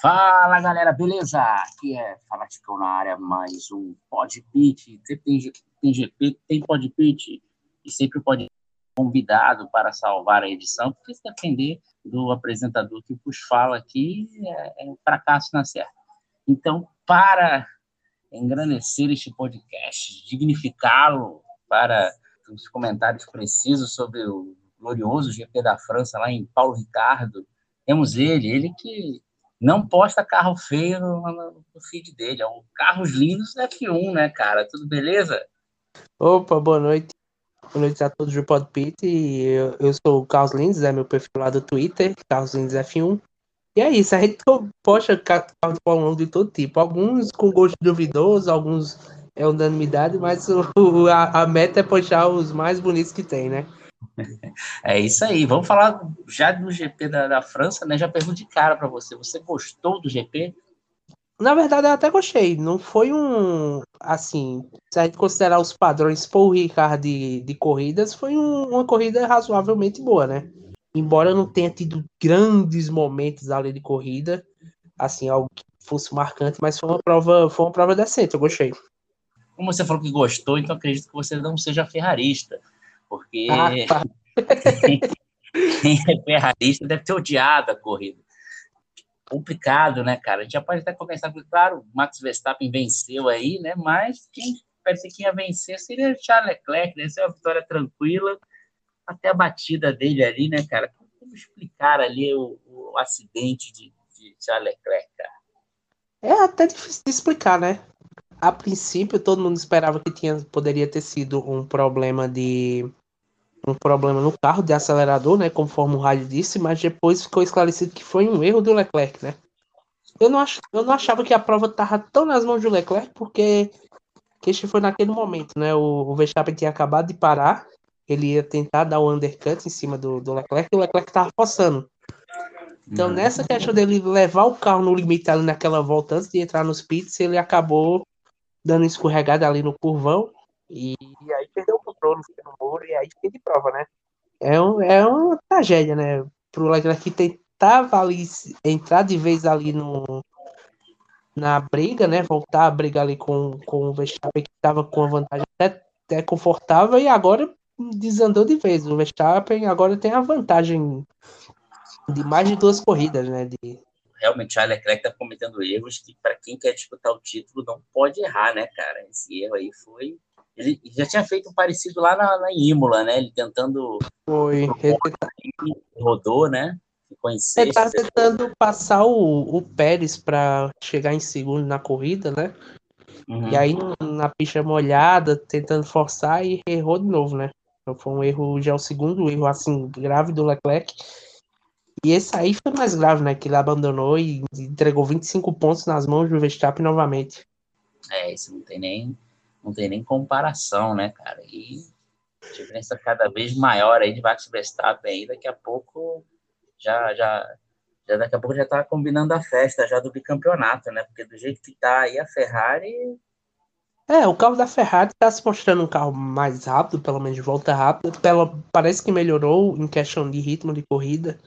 Fala galera, beleza? Aqui é Fanaticão na área, mais um Podpit. Sempre tem, tem GP, tem Podpit e sempre pode convidado para salvar a edição, porque se depender do apresentador que vos fala aqui, é, é um fracasso na certa. Então, para engrandecer este podcast, dignificá-lo para os comentários precisos sobre o glorioso GP da França lá em Paulo Ricardo, temos ele, ele que não posta carro feio no, no feed dele. É um Carros Lindos F1, né, cara? Tudo beleza? Opa, boa noite. Boa noite a todos do Podpit. Eu, eu sou o Carlos Lindes, é meu perfil lá do Twitter, Carlos Lindes F1. E é isso, a gente posta carro de Fórmula 1 de todo tipo. Alguns com gosto duvidoso, alguns é unanimidade, mas o, a, a meta é postar os mais bonitos que tem, né? É isso aí. Vamos falar já do GP da, da França, né? Já pergunto de cara para você. Você gostou do GP? Na verdade, eu até gostei. Não foi um. Assim, se a gente considerar os padrões Paul Ricard de, de corridas, foi um, uma corrida razoavelmente boa, né? Embora não tenha tido grandes momentos ali de corrida, assim, algo que fosse marcante, mas foi uma prova, foi uma prova decente, eu gostei. Como você falou que gostou, então acredito que você não seja ferrarista. Porque ah, tá. quem é ferrarista deve ter odiado a corrida. Complicado, né, cara? A gente já pode até começar com, claro, o Max Verstappen venceu aí, né? Mas quem parecia que ia vencer seria Charles Leclerc, né? Essa é uma vitória tranquila, até a batida dele ali, né, cara? Como explicar ali o, o acidente de, de Charles Leclerc, cara? É até difícil de explicar, né? A princípio, todo mundo esperava que tinha, poderia ter sido um problema de um problema no carro de acelerador, né, conforme o rádio disse, mas depois ficou esclarecido que foi um erro do Leclerc, né? Eu não, ach, eu não achava que a prova estava tão nas mãos do Leclerc, porque que este foi naquele momento, né? O, o Verstappen tinha acabado de parar, ele ia tentar dar o undercut em cima do, do Leclerc, e o Leclerc estava forçando. Então, uhum. nessa questão dele levar o carro no limite ali naquela volta antes de entrar nos pits, ele acabou dando escorregada ali no curvão, e, aí perdeu o controle no muro e aí fica de prova, né? É, um, é uma tragédia, né? Pro Leclerc que tentava ali entrar de vez ali no, na briga, né? Voltar a brigar ali com, com o Verstappen que estava com a vantagem até, até confortável e agora desandou de vez. O Verstappen agora tem a vantagem de mais de duas corridas, né? De... Realmente, o Leclerc está cometendo erros que, para quem quer disputar o título, não pode errar, né, cara? Esse erro aí foi ele já tinha feito um parecido lá na, na Imola, né? Ele tentando. Foi. Ele rodou, né? Ficou em sexto. Ele tá tentando passar o, o Pérez para chegar em segundo na corrida, né? Uhum. E aí na pista molhada, tentando forçar e errou de novo, né? Então foi um erro, já é o segundo erro assim grave do Leclerc. E esse aí foi mais grave, né? Que ele abandonou e entregou 25 pontos nas mãos do Verstappen novamente. É, isso não tem nem não tem nem comparação, né, cara? E diferença cada vez maior aí de Max Verstappen aí, daqui a pouco já, já, já daqui a pouco já tá combinando a festa já do bicampeonato, né? Porque do jeito que tá aí a Ferrari. É, o carro da Ferrari tá se mostrando um carro mais rápido, pelo menos de volta rápida. Pela, parece que melhorou em questão de ritmo de corrida.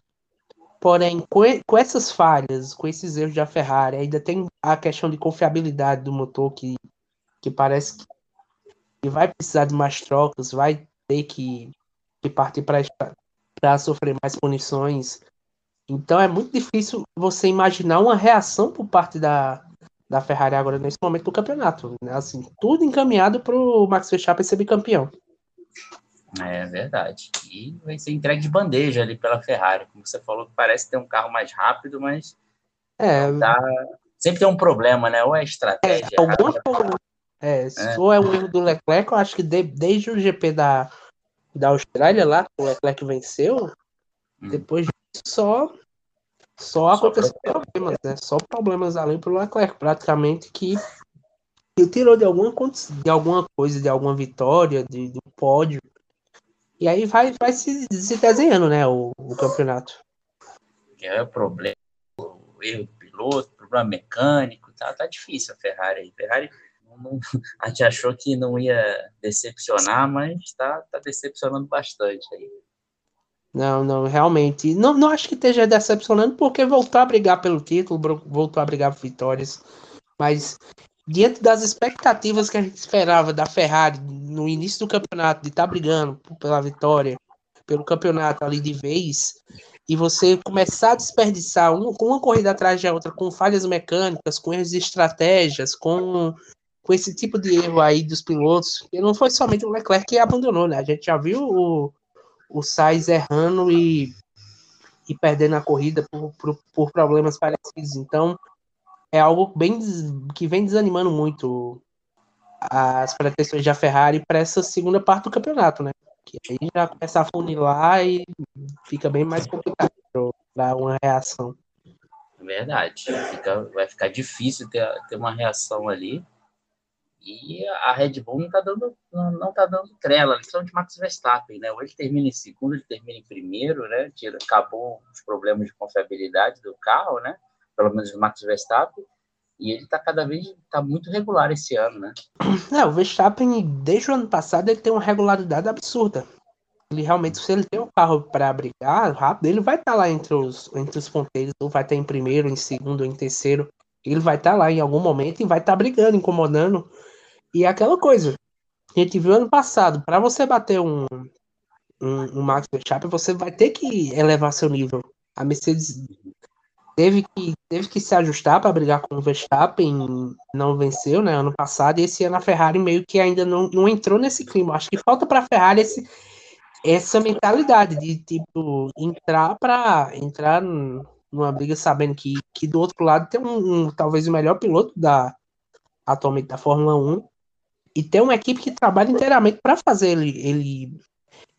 Porém, com, com essas falhas, com esses erros da Ferrari, ainda tem a questão de confiabilidade do motor que que parece que vai precisar de mais trocas, vai ter que, que partir para sofrer mais punições. Então é muito difícil você imaginar uma reação por parte da, da Ferrari agora nesse momento do campeonato. Né? Assim, tudo encaminhado para o Max Verstappen ser bicampeão. É verdade. E vai ser entregue de bandeja ali pela Ferrari. Como você falou, parece ter um carro mais rápido, mas é, tá... sempre tem um problema, né? Ou é estratégia. É, alguma, é, se é. for é um erro do Leclerc, eu acho que de, desde o GP da, da Austrália lá, o Leclerc venceu, hum. depois disso só, só aconteceu problemas, né? Só problemas ali pro Leclerc, praticamente que ele tirou de alguma, de alguma coisa, de alguma vitória, de, do pódio. E aí vai, vai se, se desenhando, né, o, o campeonato. É o problema, o erro do piloto, problema mecânico, tá, tá difícil a Ferrari aí. Ferrari não, a gente achou que não ia decepcionar, mas está tá decepcionando bastante aí. Não, não, realmente. Não, não acho que esteja decepcionando, porque voltou a brigar pelo título, voltou a brigar por vitórias. Mas, diante das expectativas que a gente esperava da Ferrari no início do campeonato, de estar tá brigando pela vitória, pelo campeonato ali de vez, e você começar a desperdiçar uma, uma corrida atrás da outra com falhas mecânicas, com erros de estratégias, com, com esse tipo de erro aí dos pilotos, e não foi somente o Leclerc que abandonou, né? A gente já viu o o Sainz errando e, e perdendo a corrida por, por, por, problemas parecidos. Então, é algo bem que vem desanimando muito as pretensões da Ferrari para essa segunda parte do campeonato, né? Que aí já começa a funilar e fica bem mais complicado para uma reação. Verdade. Fica, vai ficar difícil ter, ter uma reação ali. E a Red Bull não está dando, não, não tá dando trela, de Max Verstappen, né? Ele termina em segundo, ele termina em primeiro, né? Tira, acabou os problemas de confiabilidade do carro, né? Pelo menos do Max Verstappen. E ele está cada vez tá muito regular esse ano, né? É, o Verstappen, desde o ano passado, ele tem uma regularidade absurda. Ele realmente, se ele tem um carro para brigar rápido, ele vai estar tá lá entre os, entre os ponteiros, ou vai estar tá em primeiro, em segundo, em terceiro. Ele vai estar tá lá em algum momento e vai estar tá brigando, incomodando e é aquela coisa. A gente viu ano passado, para você bater um, um, um Max Verstappen, você vai ter que elevar seu nível. A Mercedes teve que, teve que se ajustar para brigar com o Verstappen, não venceu, né, ano passado, e esse ano a Ferrari meio que ainda não, não entrou nesse clima. Acho que falta para a Ferrari esse, essa mentalidade de tipo entrar para entrar numa briga sabendo que, que do outro lado tem um, um talvez o melhor piloto da atualmente da Fórmula 1 e tem uma equipe que trabalha inteiramente para fazer ele, ele,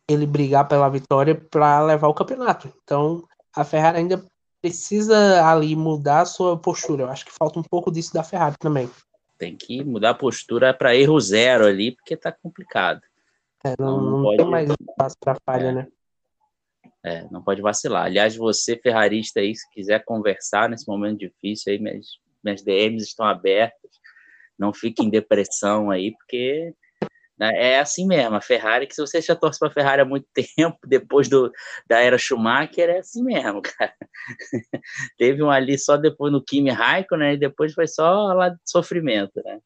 ele brigar pela vitória para levar o campeonato. Então, a Ferrari ainda precisa ali mudar a sua postura. Eu acho que falta um pouco disso da Ferrari também. Tem que mudar a postura para erro zero ali, porque tá complicado. É, não, não, não pode... tem mais espaço para falha, é. né? É, não pode vacilar. Aliás, você, ferrarista aí, se quiser conversar nesse momento difícil aí, minhas, minhas DMs estão abertas não fique em depressão aí, porque né, é assim mesmo. A Ferrari, que se você já torce para a Ferrari há muito tempo, depois do, da era Schumacher, é assim mesmo, cara. Teve um ali só depois no Kimi Raikkonen, né, e depois foi só lá de sofrimento, né?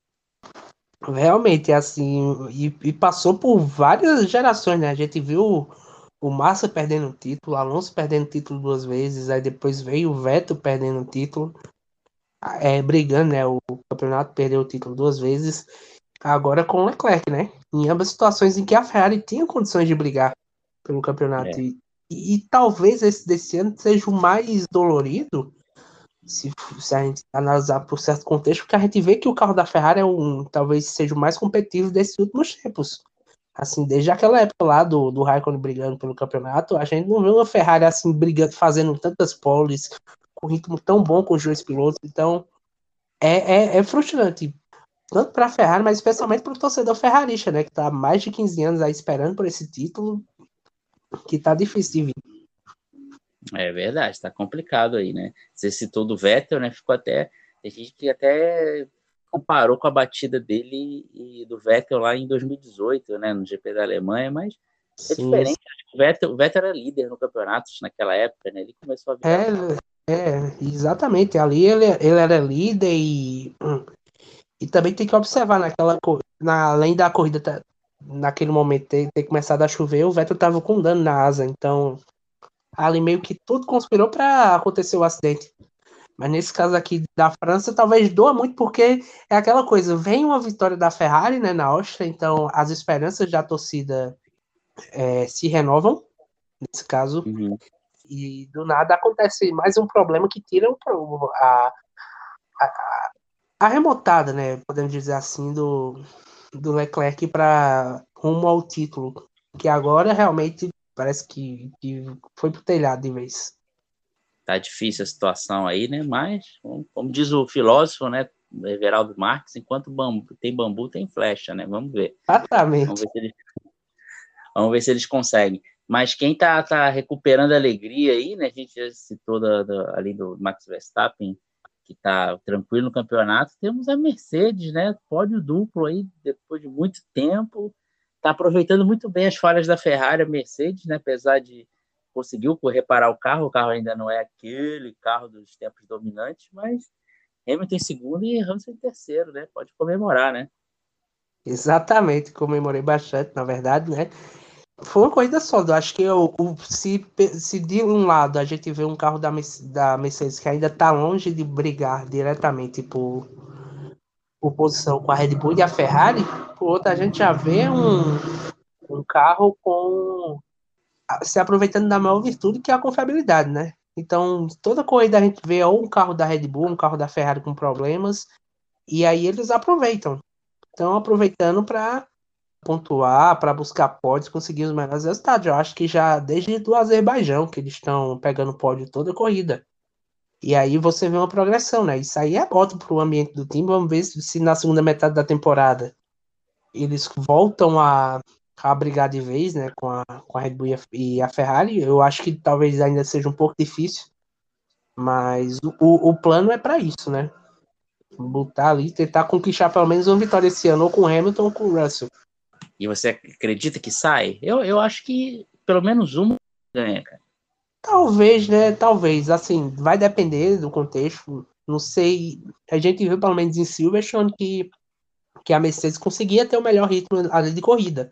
Realmente, é assim, e, e, passou por várias gerações, né? A gente viu o Massa perdendo o título, o Alonso perdendo o título duas vezes, aí depois veio o Vettel perdendo o título é, brigando, né? O campeonato perdeu o título duas vezes, agora com o Leclerc, né? Em ambas situações em que a Ferrari tinha condições de brigar pelo campeonato. É. E, e, talvez esse desse ano seja o mais dolorido, se, se, a gente analisar por certo contexto, porque a gente vê que o carro da Ferrari é um, talvez seja o mais competitivo desses últimos tempos. Assim, desde aquela época lá do, do Raikkonen brigando pelo campeonato, a gente não vê uma Ferrari assim brigando, fazendo tantas poles, com ritmo tão bom com os dois pilotos. Então, é, é, é frustrante. Tanto para a Ferrari, mas especialmente para o torcedor ferrarista, né? Que está há mais de 15 anos aí esperando por esse título, que tá difícil de vir. É verdade, tá complicado aí, né? Você citou do Vettel, né? Ficou até. A gente até comparou com a batida dele e do Vettel lá em 2018, né? No GP da Alemanha, mas é Sim. diferente. O Vettel, o Vettel era líder no campeonato naquela época, né? Ele começou a vir. É, é, exatamente. Ali ele, ele era líder e, e também tem que observar naquela na, além da corrida naquele momento ter, ter começado a chover, o Vettel tava com dano na asa, então ali meio que tudo conspirou para acontecer o acidente. Mas nesse caso aqui da França, talvez doa muito, porque é aquela coisa, vem uma vitória da Ferrari né, na Áustria, então as esperanças da torcida é, se renovam, nesse caso. Uhum. E do nada acontece mais um problema que tira o, a, a, a remontada, né? Podemos dizer assim, do, do Leclerc para rumo ao título. Que agora realmente parece que, que foi pro telhado de vez. Tá difícil a situação aí, né? Mas, como diz o filósofo, né? Everaldo Marques, enquanto bambu, tem bambu, tem flecha, né? Vamos ver. Exatamente. Vamos ver se eles, vamos ver se eles conseguem. Mas quem está tá recuperando a alegria aí, né? A gente já citou da, da, ali do Max Verstappen, que está tranquilo no campeonato. Temos a Mercedes, né? Pódio duplo aí, depois de muito tempo. Está aproveitando muito bem as falhas da Ferrari, a Mercedes, né? Apesar de conseguiu reparar o carro, o carro ainda não é aquele carro dos tempos dominantes, mas Hamilton em segundo e Hamilton em terceiro, né? Pode comemorar, né? Exatamente, comemorei bastante, na verdade, né? Foi uma corrida só. Eu acho que eu, se, se de um lado a gente vê um carro da, da Mercedes que ainda está longe de brigar diretamente por, por posição com a Red Bull e a Ferrari, por outro a gente já vê um, um carro com se aproveitando da maior virtude que é a confiabilidade, né? Então, toda corrida a gente vê ou um carro da Red Bull, um carro da Ferrari com problemas, e aí eles aproveitam. Estão aproveitando para pontuar, para buscar pódios, conseguir os melhores resultados. Eu acho que já desde o Azerbaijão que eles estão pegando pódio toda a corrida. E aí você vê uma progressão, né? Isso aí é ótimo para o ambiente do time. Vamos ver se na segunda metade da temporada eles voltam a, a brigar de vez, né? Com a, com a Red Bull e a Ferrari. Eu acho que talvez ainda seja um pouco difícil. Mas o, o plano é para isso, né? Botar ali, tentar conquistar pelo menos uma vitória esse ano, ou com o Hamilton ou com o Russell. E você acredita que sai? Eu, eu acho que pelo menos uma ganha, cara. Talvez, né? Talvez. Assim, vai depender do contexto. Não sei. A gente viu, pelo menos em Silverstone, que, que a Mercedes conseguia ter o melhor ritmo ali de corrida.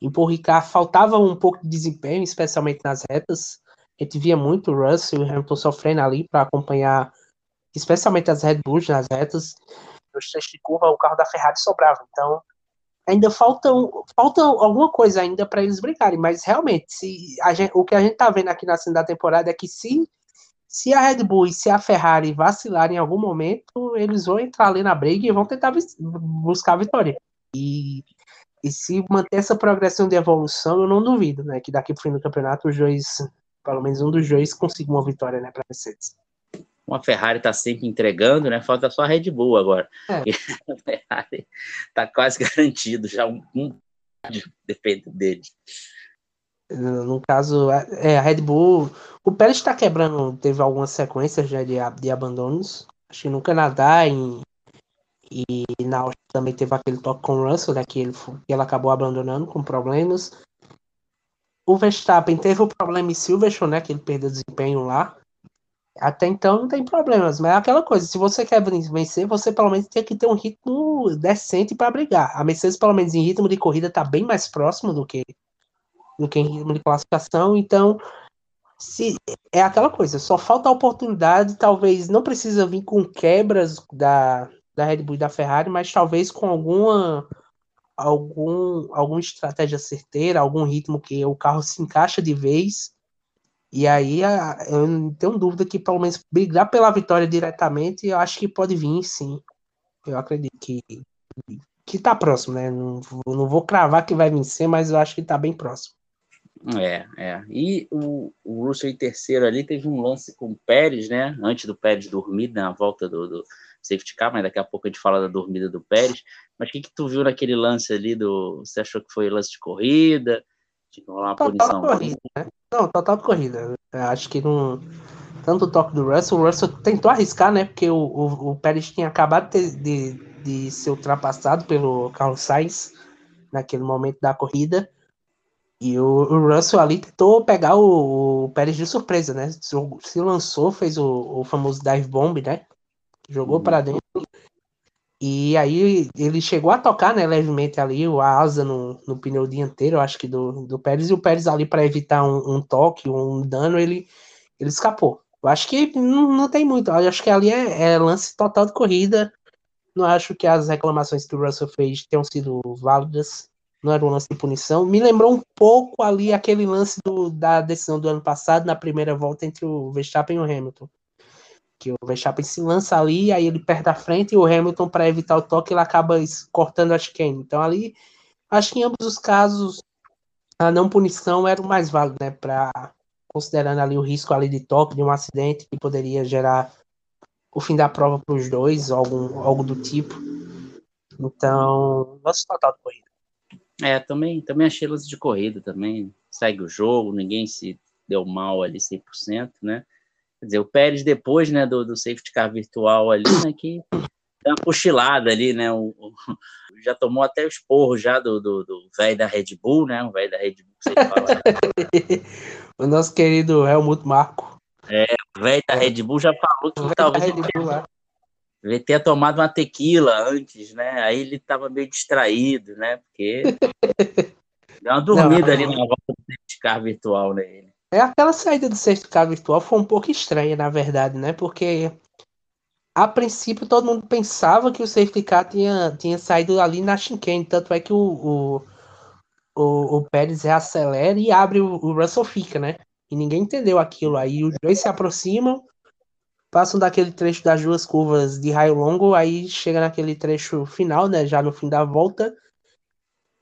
Em Paul Ricard faltava um pouco de desempenho, especialmente nas retas. A gente via muito o Russell e o Hamilton sofrendo ali para acompanhar, especialmente as Red Bulls nas retas. Nos trechos de curva, o carro da Ferrari sobrava. Então, ainda falta, falta alguma coisa ainda para eles brigarem, mas realmente, se gente, o que a gente tá vendo aqui na segunda temporada é que se, se a Red Bull e se a Ferrari vacilarem em algum momento, eles vão entrar ali na briga e vão tentar buscar a vitória. E, e se manter essa progressão de evolução, eu não duvido, né, que daqui pro fim do campeonato os dois, pelo menos um dos dois, consiga uma vitória, né, para Mercedes a Ferrari está sempre entregando, né? Falta só a Red Bull agora. É. a Ferrari está quase garantido, já um, um depende dele. No caso, é, a Red Bull. O Pérez está quebrando, teve algumas sequências já de, de abandonos. Acho que no Canadá em, e na Áustria também teve aquele toque com o Russell, né, que, ele, que ela acabou abandonando com problemas. O Verstappen teve o problema em Silverstone, né, que ele perdeu desempenho lá. Até então não tem problemas, mas é aquela coisa, se você quer vencer, você pelo menos tem que ter um ritmo decente para brigar. A Mercedes, pelo menos em ritmo de corrida, está bem mais próximo do que, do que em ritmo de classificação, então se é aquela coisa, só falta a oportunidade, talvez não precisa vir com quebras da, da Red Bull e da Ferrari, mas talvez com alguma algum alguma estratégia certeira, algum ritmo que o carro se encaixa de vez e aí eu não tenho dúvida que pelo menos brigar pela vitória diretamente, eu acho que pode vir, sim. Eu acredito que que tá próximo, né? Não, não vou cravar que vai vencer, mas eu acho que tá bem próximo. É, é. E o, o Russell em terceiro ali teve um lance com o Pérez, né? Antes do Pérez dormir na volta do, do safety car, mas daqui a pouco a gente fala da dormida do Pérez. Mas o que, que tu viu naquele lance ali do. Você achou que foi lance de corrida? Tinha que rolar uma punição? Corrida, né? Não, total de corrida. Eu acho que não. Tanto o toque do Russell, o Russell tentou arriscar, né? Porque o, o, o Pérez tinha acabado de, de, de ser ultrapassado pelo Carlos Sainz naquele momento da corrida. E o, o Russell ali tentou pegar o, o, Pérez de surpresa, né? Se, se lançou, fez o, o famoso dive bomb, né? Jogou uhum. para dentro e aí ele chegou a tocar, né, levemente ali, o asa no, no pneu dianteiro, acho que do, do Pérez, e o Pérez ali para evitar um, um, toque, um dano, ele, ele escapou. Eu acho que não, não tem muito, eu acho que ali é, é, lance total de corrida. Não acho que as reclamações que o Russell fez tenham sido válidas. Não era um lance de punição. Me lembrou um pouco ali aquele lance do, da decisão do ano passado, na primeira volta entre o Verstappen e o Hamilton que o Verstappen se lança ali, aí ele perde a frente e o Hamilton, para evitar o toque, ele acaba cortando a chicane. Então ali, acho que em ambos os casos, a não punição era o mais válido, né, para considerando ali o risco ali de toque, de um acidente que poderia gerar o fim da prova para os dois, algum, algo do tipo. Então, nosso total de corrida. É, também, também achei lance de corrida também. Segue o jogo, ninguém se deu mal ali 100%, né? Quer dizer, o Pérez, depois né, do, do safety car virtual ali, né, que deu uma cochilada ali, né? O, o, já tomou até o esporro já do velho do, do da Red Bull, né? O velho da Red Bull, que você fala. O nosso querido Helmut Marco. É, o velho da Red Bull já falou que talvez ele tenha, ele tenha tomado uma tequila antes, né? Aí ele estava meio distraído, né? Porque deu uma dormida Não, ali na volta do safety car virtual. Né, é aquela saída do car virtual foi um pouco estranha, na verdade, né? Porque a princípio todo mundo pensava que o car tinha, tinha saído ali na chicane, tanto é que o, o, o, o Pérez reacelera e abre o, o Russell fica, né? E ninguém entendeu aquilo. Aí os dois se aproximam, passam daquele trecho das duas curvas de raio longo, aí chega naquele trecho final, né? Já no fim da volta.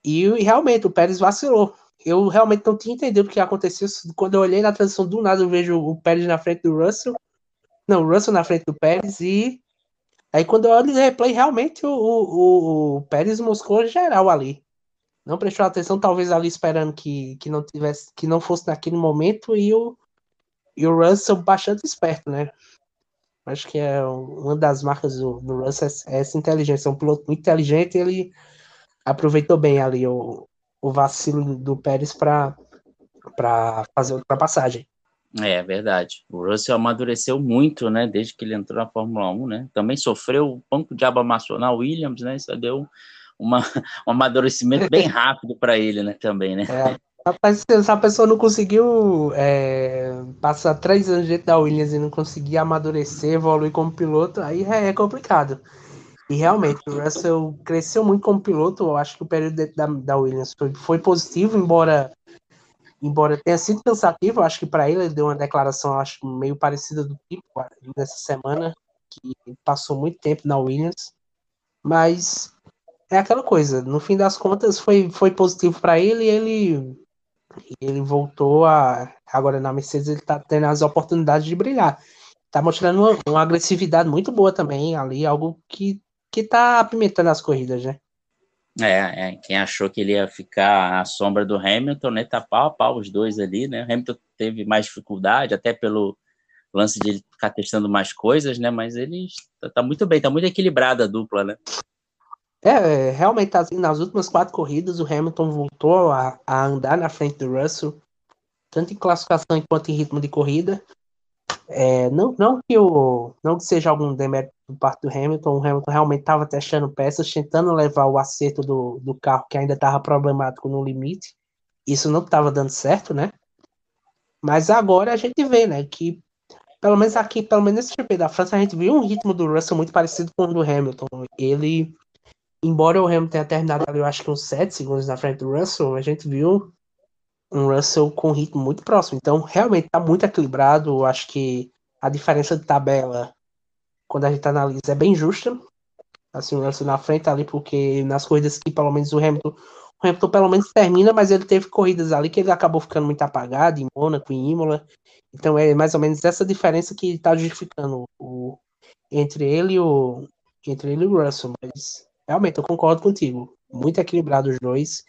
E, e realmente o Pérez vacilou. Eu realmente não tinha entendido o que aconteceu. Quando eu olhei na transição do nada, eu vejo o Pérez na frente do Russell. Não, o Russell na frente do Pérez e. Aí quando eu olho no replay, realmente o, o, o Pérez moscou geral ali. Não prestou atenção, talvez ali esperando que, que não tivesse, que não fosse naquele momento, e o, e o Russell bastante esperto, né? Acho que é uma das marcas do, do Russell é essa inteligência. É um piloto muito inteligente ele aproveitou bem ali o, o vacilo do Pérez para fazer a ultrapassagem. É verdade. O Russell amadureceu muito, né, desde que ele entrou na Fórmula 1, né? Também sofreu o banco de aba na Williams, né? Isso deu uma, um amadurecimento bem rápido para ele, né, também, né? É. Rapaz, se a pessoa não conseguiu é, passar três anos dentro da Williams e não conseguir amadurecer, evoluir como piloto, aí é complicado. E realmente, o Russell cresceu muito como piloto. Eu acho que o período da, da Williams foi, foi positivo, embora embora tenha sido cansativo, acho que para ele ele deu uma declaração, acho meio parecida do tipo nessa semana, que passou muito tempo na Williams, mas é aquela coisa, no fim das contas foi, foi positivo para ele e ele ele voltou a agora na Mercedes ele tá tendo as oportunidades de brilhar. Tá mostrando uma, uma agressividade muito boa também ali, algo que que tá apimentando as corridas, né? É, é, quem achou que ele ia ficar à sombra do Hamilton, né? Tá pau a pau os dois ali, né? O Hamilton teve mais dificuldade, até pelo lance de ele ficar testando mais coisas, né? Mas ele tá, tá muito bem, tá muito equilibrada a dupla, né? É, realmente assim, nas últimas quatro corridas o Hamilton voltou a, a andar na frente do Russell, tanto em classificação quanto em ritmo de corrida. É, não, não, que o, não que seja algum demérito por parte do Hamilton, o Hamilton realmente estava testando peças, tentando levar o acerto do, do carro que ainda estava problemático no limite. Isso não estava dando certo, né? Mas agora a gente vê, né, que pelo menos aqui, pelo menos nesse GP da França, a gente viu um ritmo do Russell muito parecido com o do Hamilton. Ele, embora o Hamilton tenha terminado ali, eu acho que uns 7 segundos na frente do Russell, a gente viu um Russell com ritmo muito próximo. Então, realmente está muito equilibrado. Acho que a diferença de tabela, quando a gente analisa, é bem justa. Assim, o Russell na frente ali, porque nas corridas que pelo menos o Hamilton, o Hamilton pelo menos termina, mas ele teve corridas ali que ele acabou ficando muito apagado, em Mônaco, em Imola. Então é mais ou menos essa diferença que está justificando o, entre ele o entre ele e o Russell. Mas realmente eu concordo contigo. Muito equilibrado os dois.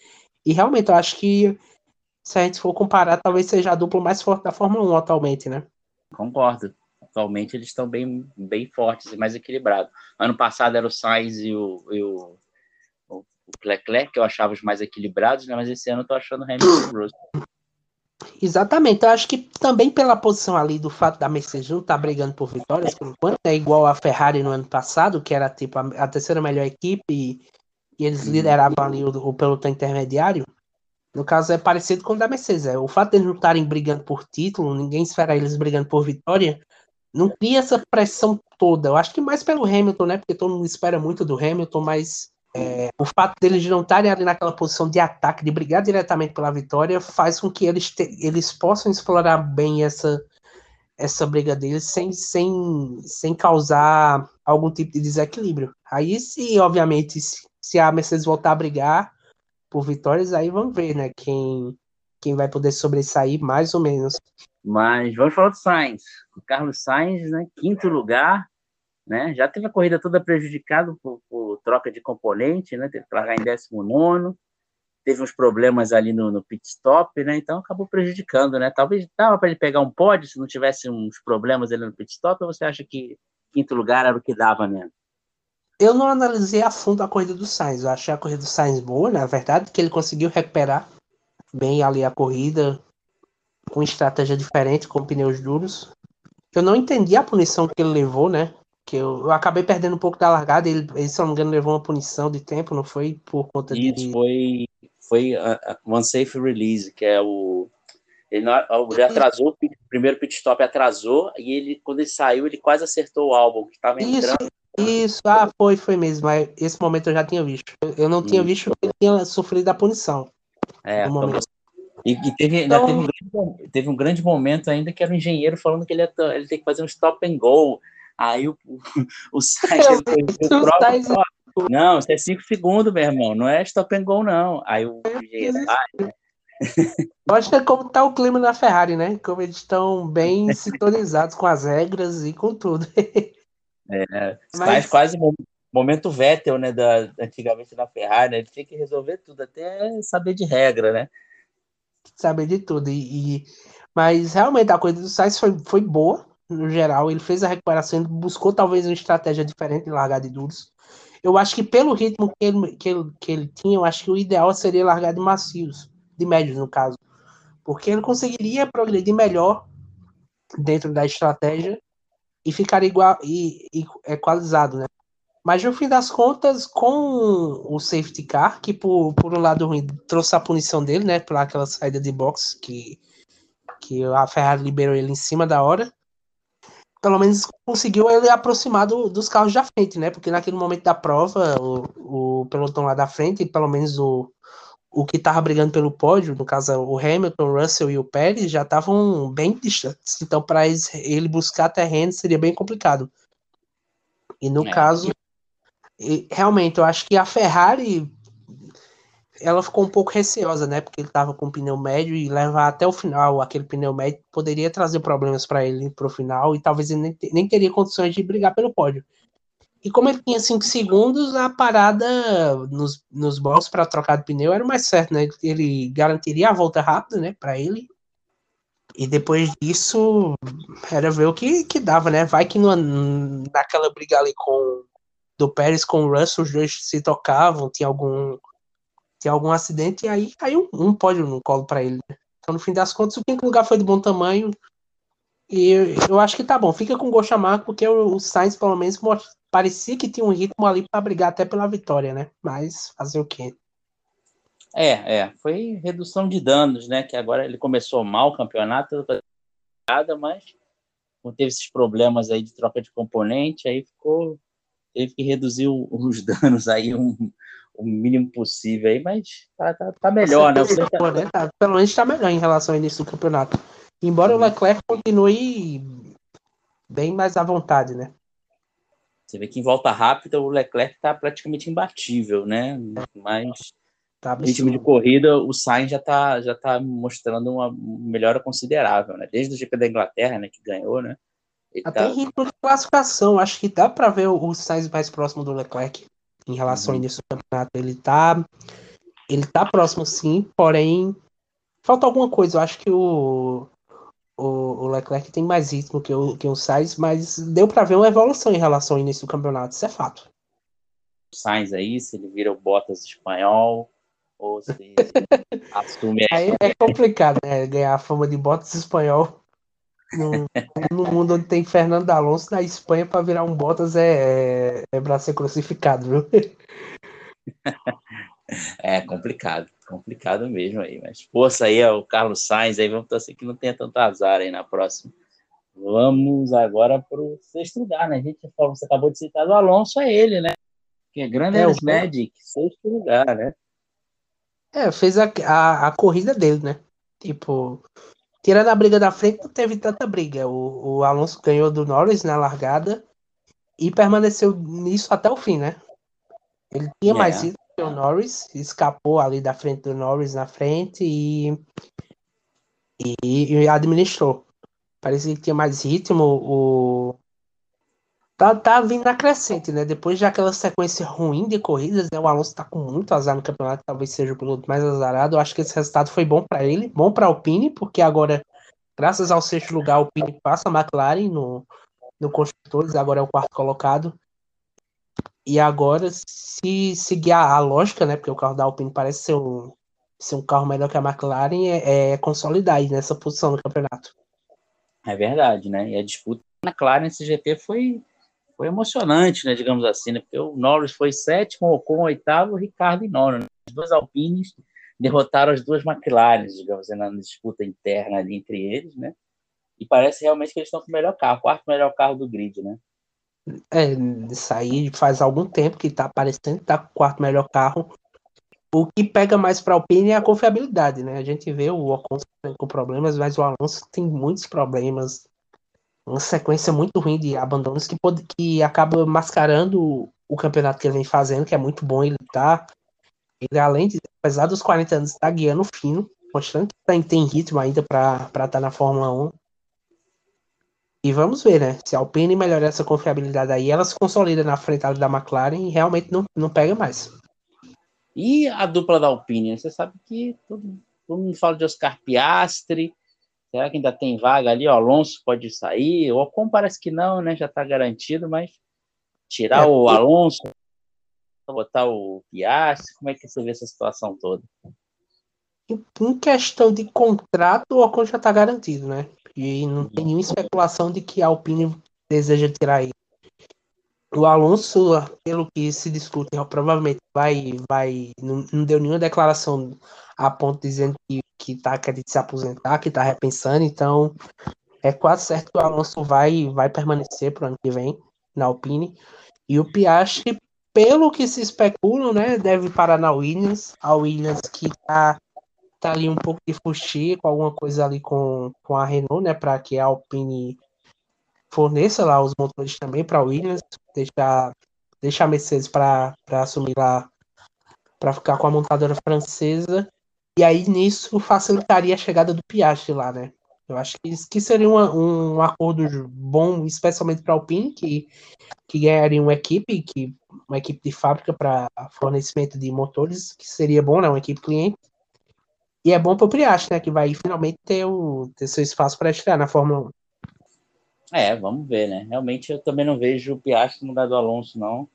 E realmente eu acho que se a gente for comparar, talvez seja a dupla mais forte da Fórmula 1 atualmente, né? Concordo. Atualmente eles estão bem, bem fortes e mais equilibrados. Ano passado era o Sainz e o, e o, o Leclerc, que eu achava os mais equilibrados, né? mas esse ano eu tô achando o Hamilton e Russell. Exatamente, eu acho que também pela posição ali do fato da Mercedes não estar tá brigando por vitórias por enquanto, é igual a Ferrari no ano passado, que era tipo a, a terceira melhor equipe e, e eles lideravam ali o, o pelotão intermediário. No caso, é parecido com o da Mercedes. É, o fato de eles não estarem brigando por título, ninguém espera eles brigando por vitória, não cria essa pressão toda. Eu acho que mais pelo Hamilton, né? Porque todo mundo espera muito do Hamilton, mas é, o fato deles não estarem ali naquela posição de ataque, de brigar diretamente pela vitória, faz com que eles, te, eles possam explorar bem essa, essa briga deles sem, sem, sem causar algum tipo de desequilíbrio. Aí, se, obviamente, se, se a Mercedes voltar a brigar, por vitórias, aí vamos ver, né? Quem, quem vai poder sobressair mais ou menos. Mas vamos falar do Sainz. O Carlos Sainz, né? Quinto lugar, né? Já teve a corrida toda prejudicada por, por troca de componente, né? Teve que largar em 19 teve uns problemas ali no, no, pit stop, né? Então acabou prejudicando, né? Talvez dava para ele pegar um pódio se não tivesse uns problemas ali no pit stop, ou você acha que quinto lugar era o que dava mesmo? Eu não analisei a fundo a corrida do Sainz. Eu achei a corrida do Sainz boa, na verdade, que ele conseguiu recuperar bem ali a corrida. com estratégia diferente, com pneus duros. Eu não entendi a punição que ele levou, né? Que eu, eu acabei perdendo um pouco da largada. Ele, ele, se não me engano, levou uma punição de tempo, não foi por conta Isso, de. foi, foi a, a safe release, que é o. Ele, não, ele atrasou, o primeiro pit stop atrasou, e ele, quando ele saiu, ele quase acertou o álbum que estava entrando. Isso, ah, foi, foi mesmo. Mas esse momento eu já tinha visto. Eu não tinha visto que ele tinha sofrido a punição. É, então, e, e teve, então... teve, um grande, teve, um grande, momento ainda que era um engenheiro falando que ele, ia, ele tem que fazer um stop and go. Aí o, o, o site Não, isso é 5 segundos, meu irmão. Não é stop and go, não. Aí o engenheiro. Mostra como tá o clima na Ferrari, né? Como eles estão bem sintonizados com as regras e com tudo. É, Mas... quase momento Vettel, né, da, antigamente na Ferrari, né, ele tinha que resolver tudo, até saber de regra, né? Saber de tudo, e, e... mas realmente a coisa do Sainz foi, foi boa, no geral, ele fez a recuperação, buscou talvez uma estratégia diferente de largar de duros, eu acho que pelo ritmo que ele, que ele, que ele tinha, eu acho que o ideal seria largar de macios, de médios no caso, porque ele conseguiria progredir melhor dentro da estratégia e ficar igual e, e equalizado, né? Mas no fim das contas, com o safety car, que por, por um lado ruim trouxe a punição dele, né? Por aquela saída de box que, que a Ferrari liberou ele em cima da hora. Pelo menos conseguiu ele aproximar do, dos carros da frente, né? Porque naquele momento da prova, o, o pelotão lá da frente, pelo menos o, o que estava brigando pelo pódio, no caso o Hamilton, o Russell e o Pérez, já estavam bem distantes. Então, para ele buscar terreno seria bem complicado. E no é. caso, realmente, eu acho que a Ferrari ela ficou um pouco receosa, né? Porque ele estava com pneu médio e levar até o final aquele pneu médio poderia trazer problemas para ele para o final e talvez ele nem, nem, teria condições de brigar pelo pódio. E como ele tinha 5 segundos, a parada nos, nos boxes para trocar de pneu era mais certo, né? Ele garantiria a volta rápida, né, para ele. E depois disso, era ver o que, que dava, né? Vai que no, naquela briga ali com do Pérez com o Russell, os dois se tocavam, tinha algum tinha algum acidente e aí caiu um, um pódio no colo para ele. Né? Então, no fim das contas, o quinto lugar foi de bom tamanho. E eu, acho que tá bom, fica com gosto amargo, porque o, o Sainz, pelo menos, parecia que tinha um ritmo ali para brigar até pela vitória, né? Mas fazer o quê? É, é, foi redução de danos, né? Que agora ele começou mal o campeonato, mas teve esses problemas aí de troca de componente, aí ficou teve que reduzir os danos aí um, o mínimo possível aí, mas tá, tá, tá melhor, né? Tá... né? Tá, pelo menos tá melhor em relação ao início do campeonato. Embora uhum. o Leclerc continue bem mais à vontade, né? Você vê que em volta rápida o Leclerc está praticamente imbatível, né? Mas tá no ritmo de corrida o Sainz já está já tá mostrando uma melhora considerável, né? Desde o GP da Inglaterra, né, que ganhou, né? Ele Até tá... em ritmo de classificação, acho que dá para ver o Sainz mais próximo do Leclerc em relação uhum. ao início do campeonato. Ele tá ele tá próximo sim, porém falta alguma coisa. Eu acho que o o, Leclerc tem mais ritmo que o, que o Sainz, mas deu para ver uma evolução em relação ao início do campeonato, isso é fato. O Sainz aí, se ele vira o Bottas espanhol, ou se assume... Aí é complicado, né, ganhar a fama de Bottas espanhol no, no mundo onde tem Fernando Alonso, na Espanha, para virar um Bottas é, é, é para ser crucificado, viu? É complicado, complicado mesmo aí. Mas força aí é o Carlos Sainz, aí vamos torcer que não tenha tanto azar aí na próxima. Vamos agora para o sexto lugar, né? A gente falou, você acabou de citar o Alonso, é ele, né? Que é grande é, o Magic, sexto lugar, né? É, fez a, a, a, corrida dele, né? Tipo, tirando a briga da frente, não teve tanta briga. O, o Alonso ganhou do Norris na largada e permaneceu nisso até o fim, né? Ele tinha mais é o Norris, escapou ali da frente do Norris na frente e, e, e administrou. Parecia que tinha mais ritmo. O, tá, tá vindo na crescente, né? Depois daquela sequência ruim de corridas, né? O Alonso tá com muito azar no campeonato, talvez seja o piloto mais azarado. Eu acho que esse resultado foi bom para ele, bom para a Alpine, porque agora, graças ao sexto lugar, a Alpine passa a McLaren no, no Construtores, agora é o quarto colocado. E agora, se seguir a, lógica, né? Porque o carro da Alpine parece ser um, ser um carro melhor que a McLaren é, é consolidar nessa posição no campeonato. É verdade, né? E a disputa na McLaren nesse GP foi, foi emocionante, né? Digamos assim, né? Porque o Norris foi sétimo, o Ocon oitavo, o Ricardo em nono. Né? Os dois Alpines derrotaram as duas McLaren, digamos assim, na disputa interna ali entre eles, né? E parece realmente que eles estão com o melhor carro, o quarto melhor carro do grid, né? É, isso aí faz algum tempo que tá aparecendo tá com o quarto melhor carro. O que pega mais para a Alpine é a confiabilidade, né? A gente vê o Ocon com problemas, mas o Alonso tem muitos problemas. Uma sequência muito ruim de abandonos que, pode, que acaba mascarando o campeonato que ele vem fazendo, que é muito bom. Ele tá. Ele, além de, apesar dos 40 anos, tá guiando fino, mostrando que tem, tem ritmo ainda para estar tá na Fórmula 1. E vamos ver, né? Se a Alpine melhorar essa confiabilidade aí, ela se consolida na frente da McLaren e realmente não, não pega mais. E a dupla da Alpine? Você sabe que todo, todo mundo fala de Oscar Piastri. Será que ainda tem vaga ali? O Alonso pode sair? O Ocon parece que não, né? Já está garantido, mas tirar é, o Alonso, botar o Piastri, como é que você vê essa situação toda? Em questão de contrato, o Ocon já está garantido, né? E não tem nenhuma especulação de que a Alpine deseja tirar ele. O Alonso, pelo que se discute, provavelmente vai, vai, não, não deu nenhuma declaração a ponto dizendo que, que tá querendo se aposentar, que tá repensando, então é quase certo que o Alonso vai, vai permanecer pro ano que vem na Alpine. E o Piastri, pelo que se especula, né, deve parar na Williams, a Williams que tá tá ali um pouco de fugir com alguma coisa ali com, com a Renault, né, para que a Alpine forneça lá os motores também para Williams, deixar deixar a Mercedes para assumir lá para ficar com a montadora francesa. E aí nisso facilitaria a chegada do Piastri lá, né? Eu acho que, que seria uma, um acordo bom, especialmente para a Alpine, que, que ganharia uma equipe, que, uma equipe de fábrica para fornecimento de motores, que seria bom, né? Uma equipe cliente. E é bom para o Priaste, né? Que vai finalmente ter, o, ter seu espaço para estrear na Fórmula 1. É, vamos ver, né? Realmente eu também não vejo o Piastri mudar do Alonso, não.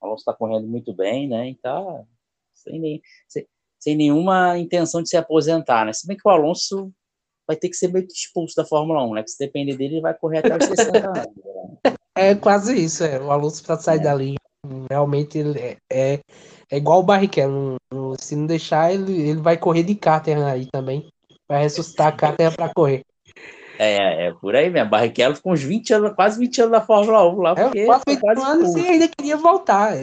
O Alonso está correndo muito bem, né? E tá sem, nem, sem, sem, nenhuma intenção de se aposentar, né? Se bem que o Alonso vai ter que ser meio que expulso da Fórmula 1, né? Que se depender dele, ele vai correr até os 60 anos. Né? É quase isso, é. O Alonso para sair é. dali, realmente é, é, é igual o Barrichello. Se não deixar, ele, ele vai correr de Carter aí também. Vai ressuscitar a Carter para correr. É, é por aí mesmo. Barrichello ficou uns 20 anos, quase 20 anos na Fórmula 1 lá. É, porque quase 20 quase anos e ainda queria voltar.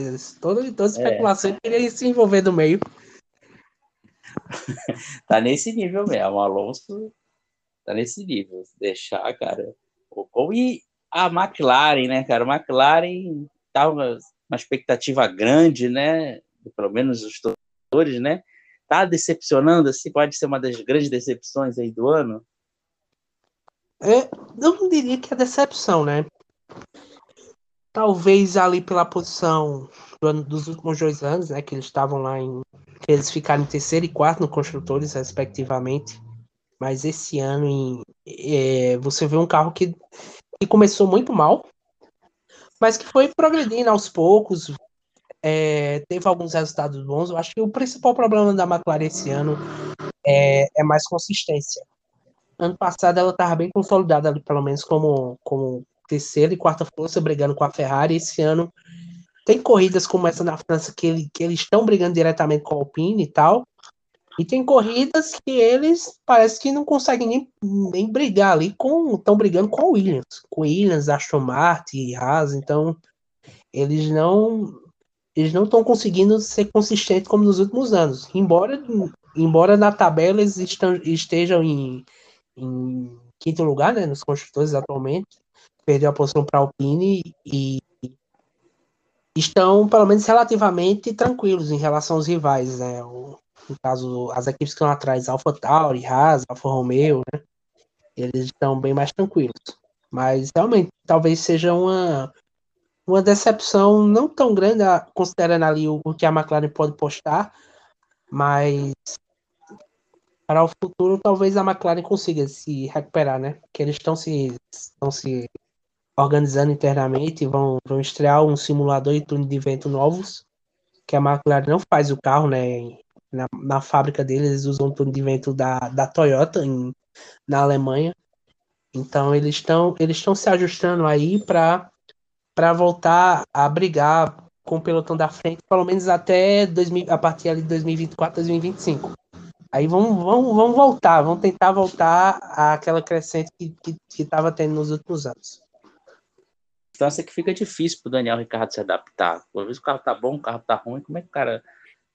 Todo, todas as é. especulações queria se envolver no meio. tá nesse nível mesmo. O Alonso tá nesse nível. Deixar, cara. E a McLaren, né, cara? A McLaren uma, uma expectativa grande, né? Pelo menos os torcedores, né? Tá decepcionando, assim, pode ser uma das grandes decepções aí do ano. É, eu não diria que é decepção, né? Talvez ali pela posição do ano, dos últimos dois anos, né? Que eles estavam lá em. Que eles ficaram em terceiro e quarto no construtores, respectivamente. Mas esse ano em, é, você vê um carro que, que começou muito mal, mas que foi progredindo aos poucos. É, teve alguns resultados bons. Eu acho que o principal problema da McLaren esse ano é, é mais consistência ano passado ela estava bem consolidada ali, pelo menos como, como terceira e quarta força, brigando com a Ferrari. Esse ano tem corridas como essa na França que, ele, que eles estão brigando diretamente com a Alpine e tal. E tem corridas que eles parece que não conseguem nem, nem brigar ali com. estão brigando com a Williams. Com Williams, Aston Martin Haas. Então, eles não. Eles não estão conseguindo ser consistentes como nos últimos anos. Embora, embora na tabela eles estão, estejam em em quinto lugar, né, nos construtores atualmente, perdeu a posição para Alpine e estão, pelo menos, relativamente tranquilos em relação aos rivais, né, o, no caso, as equipes que estão atrás, Alpha Tauri, Haas, Alfa Romeo, né, eles estão bem mais tranquilos. Mas, realmente, talvez seja uma, uma decepção não tão grande, considerando ali o, que a McLaren pode postar, mas para o futuro talvez a McLaren consiga se recuperar, né? Que eles estão se estão se organizando internamente vão, vão estrear um simulador e túnel de vento novos, que a McLaren não faz o carro, né? na, na fábrica deles, eles usam um túnel de vento da, da Toyota em, na Alemanha. Então eles estão eles estão se ajustando aí para para voltar a brigar com o pelotão da frente, pelo menos até 2000, a partir de 2024, 2025. Aí vamos, vamos, vamos voltar, vamos tentar voltar àquela crescente que estava tendo nos últimos anos. Distância que fica difícil para o Daniel Ricardo se adaptar. Às vezes o carro tá bom, o carro tá ruim, como é que o cara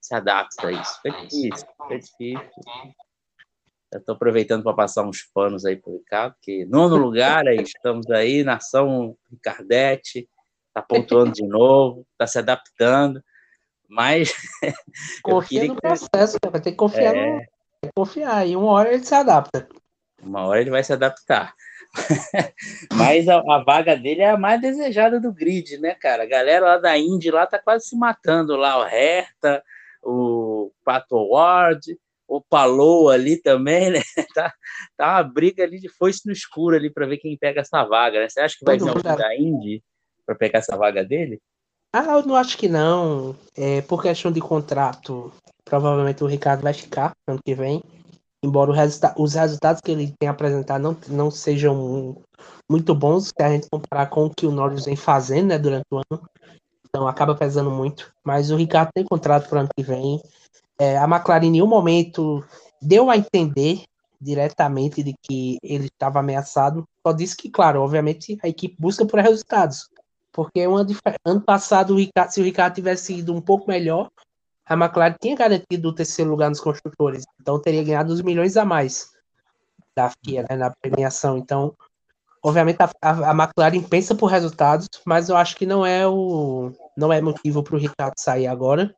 se adapta a isso? Fica difícil, fica difícil. Estou aproveitando para passar uns panos aí para o Ricardo, que nono lugar, aí estamos aí, nação Ricardete, está pontuando de novo, está se adaptando, mas. Confia no processo, que... vai ter que confiar, é... no... que confiar, e uma hora ele se adapta. Uma hora ele vai se adaptar. mas a, a, vaga dele é a mais desejada do grid, né, cara? A galera lá da Indy lá tá quase se matando lá, o Herta, o Pato Ward o Palou ali também, né? Tá, tá uma briga ali de foice no escuro ali para ver quem pega essa vaga, né? Você acha que vai vir alguém da Indy para pegar essa vaga dele? Ah, eu não acho que não. É, por questão de contrato, provavelmente o Ricardo vai ficar ano que vem. Embora resulta os resultados que ele tem apresentado não, não sejam muito bons, se a gente comparar com o que o Norris vem fazendo né, durante o ano. Então acaba pesando muito. Mas o Ricardo tem contrato para o ano que vem. É, a McLaren em nenhum momento deu a entender diretamente de que ele estava ameaçado. Só disse que, claro, obviamente a equipe busca por resultados. Porque uma, ano passado, o Ricardo, se o Ricardo tivesse ido um pouco melhor, a McLaren tinha garantido o terceiro lugar nos construtores. Então teria ganhado os milhões a mais da FIA né, na premiação. Então, obviamente, a, a, McLaren pensa por resultados, mas eu acho que não é o não é motivo para o Ricardo sair agora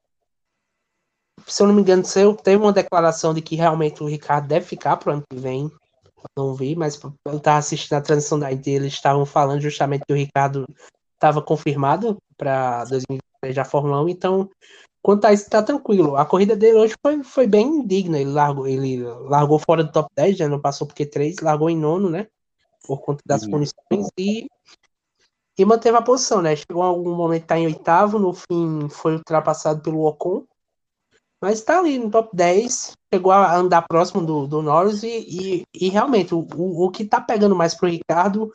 se eu não me engano, teve uma declaração de que realmente o Ricardo deve ficar pro ano que vem. Eu não vi, mas eu estava assistindo a transição da ID, eles estavam falando justamente que o Ricardo estava confirmado para 2023 da Fórmula 1, então quanto a isso tá tranquilo. A corrida dele hoje foi, foi bem digna, ele largou, ele largou fora do top 10, já não passou por Q3, largou em nono, né? Por conta das uhum. punições e e manteve a posição, né? Chegou algum momento tá em oitavo, no fim foi ultrapassado pelo Ocon, mas está ali no top 10, chegou a andar próximo do, do Norris e, e, e realmente o, o, que está pegando mais para o Ricardo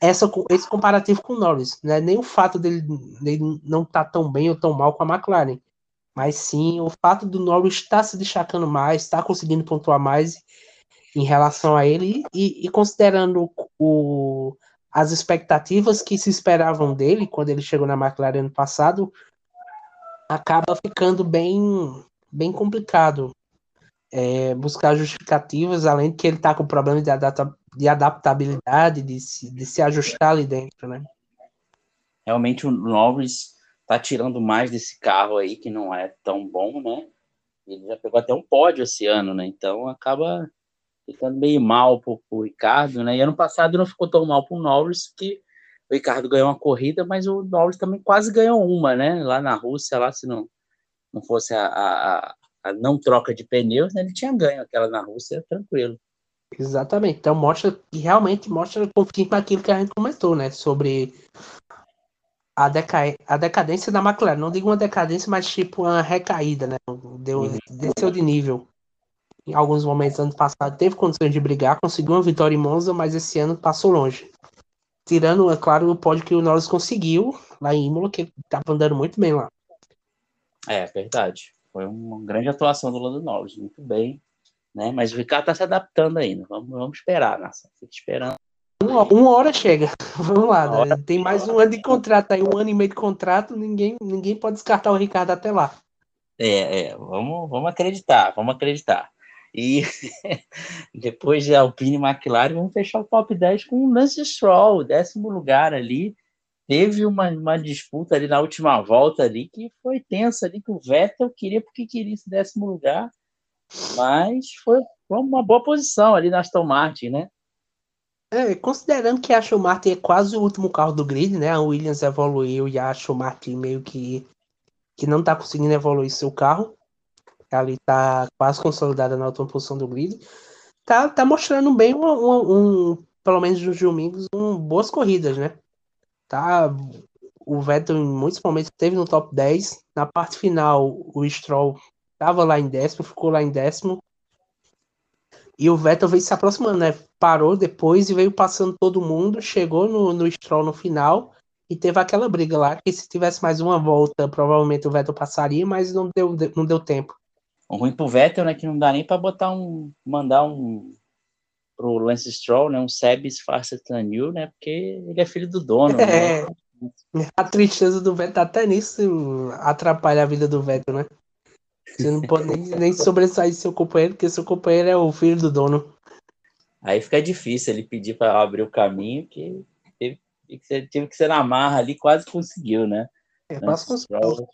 é essa, esse comparativo com o Norris. Né? Nem o fato dele, dele não estar tá tão bem ou tão mal com a McLaren, mas sim o fato do Norris estar tá se destacando mais, estar tá conseguindo pontuar mais em relação a ele e, e considerando o, as expectativas que se esperavam dele quando ele chegou na McLaren ano passado, acaba ficando bem bem complicado é, buscar justificativas, além de que ele está com problema de, adapta, de adaptabilidade, de se, de se ajustar ali dentro, né? Realmente o Norris está tirando mais desse carro aí, que não é tão bom, né? Ele já pegou até um pódio esse ano, né? Então acaba ficando meio mal para o Ricardo, né? E ano passado não ficou tão mal para o Norris, que o Ricardo ganhou uma corrida, mas o Norris também quase ganhou uma, né? Lá na Rússia, lá se não não fosse a, a, a não troca de pneus, né, ele tinha ganho aquela na Rússia tranquilo. Exatamente. Então mostra e realmente mostra confirma aquilo que a gente comentou, né, sobre a, deca... a decadência da McLaren. Não digo uma decadência, mas tipo uma recaída, né? Deu, uhum. Desceu de nível. Em alguns momentos, ano passado, teve condições de brigar, conseguiu uma vitória em Monza, mas esse ano passou longe. Tirando, é claro, o pódio que o Norris conseguiu lá em Imola, que estava andando muito bem lá. É, verdade. Foi uma grande atuação do Lando Norris, muito bem. Né? Mas o Ricardo está se adaptando ainda. Vamos, vamos esperar, Nassa. Fica esperando. Uma, uma, hora chega. Vamos lá. Né? Tem mais um ano de contrato aí, um ano e meio de contrato. Ninguém, ninguém pode descartar o Ricardo até lá. É, é vamos, vamos acreditar, vamos acreditar. E depois de Alpine e McLaren, vamos fechar o top 10 com o Lance Stroll, décimo lugar ali teve uma, uma disputa ali na última volta ali que foi tensa ali, que o Vettel queria porque queria esse décimo lugar, mas foi, foi uma boa posição ali na Aston Martin, né? É, considerando que a Aston Martin é quase o último carro do grid, né? A Williams evoluiu e a Aston Martin meio que, que não tá conseguindo evoluir seu carro. Ali tá quase consolidada na última posição do grid. Tá, tá mostrando bem um, um, um pelo menos nos domingos, um, boas corridas, né? Tá? O Vettel em muitos momentos esteve no top 10. Na parte final, o Stroll estava lá em décimo, ficou lá em décimo. E o Vettel veio se aproximando, né? Parou depois e veio passando todo mundo, chegou no, no Stroll no final e teve aquela briga lá que se tivesse mais uma volta, provavelmente o Vettel passaria, mas não deu, não deu tempo. O ruim pro Vettel, né, que não dá nem para botar um mandar um pro Lance Stroll, né, um faster than you, né, porque ele é filho do dono. É. Né? A tristeza do Vettel até nisso atrapalha a vida do Vettel, né? Você não pode nem, nem sobressair seu companheiro, porque seu companheiro é o filho do dono. Aí fica difícil ele pedir para abrir o caminho, que teve, que ser, teve que ser na marra ali, quase conseguiu, né? É, quase conseguiu.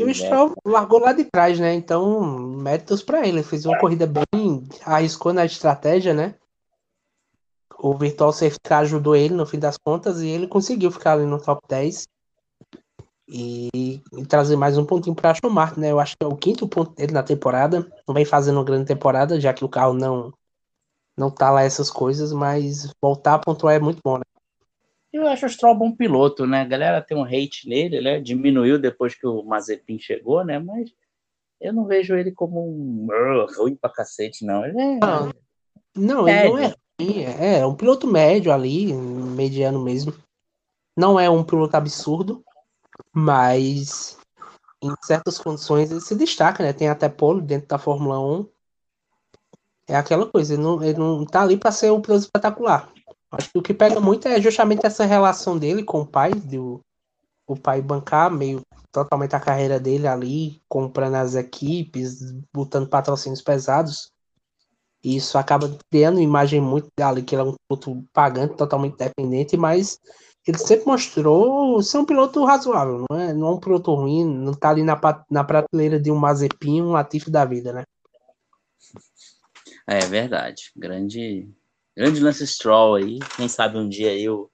E o Stroll largou lá de trás, né? Então, méritos para ele. Fez uma corrida bem. arriscou na estratégia, né? O Virtual Safety Car ajudou ele no fim das contas e ele conseguiu ficar ali no top 10 e, e trazer mais um pontinho para Aston Martin, né? Eu acho que é o quinto ponto dele na temporada. Não vem fazendo uma grande temporada, já que o carro não não tá lá essas coisas, mas voltar a pontuar é muito bom, né? Eu acho o Stroll bom piloto, né? A galera tem um hate nele, né? Diminuiu depois que o Mazepin chegou, né? Mas eu não vejo ele como um uh, ruim pra cacete, não. Ele é. Não, não ele não é ruim. É, é um piloto médio ali, mediano mesmo. Não é um piloto absurdo, mas em certas condições ele se destaca, né? Tem até pole dentro da Fórmula 1. É aquela coisa, ele não, ele não tá ali para ser um piloto espetacular. Acho que o que pega muito é justamente essa relação dele com o pai, do, o pai bancar meio totalmente a carreira dele ali, comprando as equipes, botando patrocínios pesados. E isso acaba criando imagem muito dali, que ele é um piloto pagante, totalmente dependente, mas ele sempre mostrou ser um piloto razoável, não é, não é um piloto ruim, não tá ali na, na prateleira de um Mazepin, um Latifi da vida, né? É verdade, grande grande Lance Stroll aí, quem sabe um dia aí o,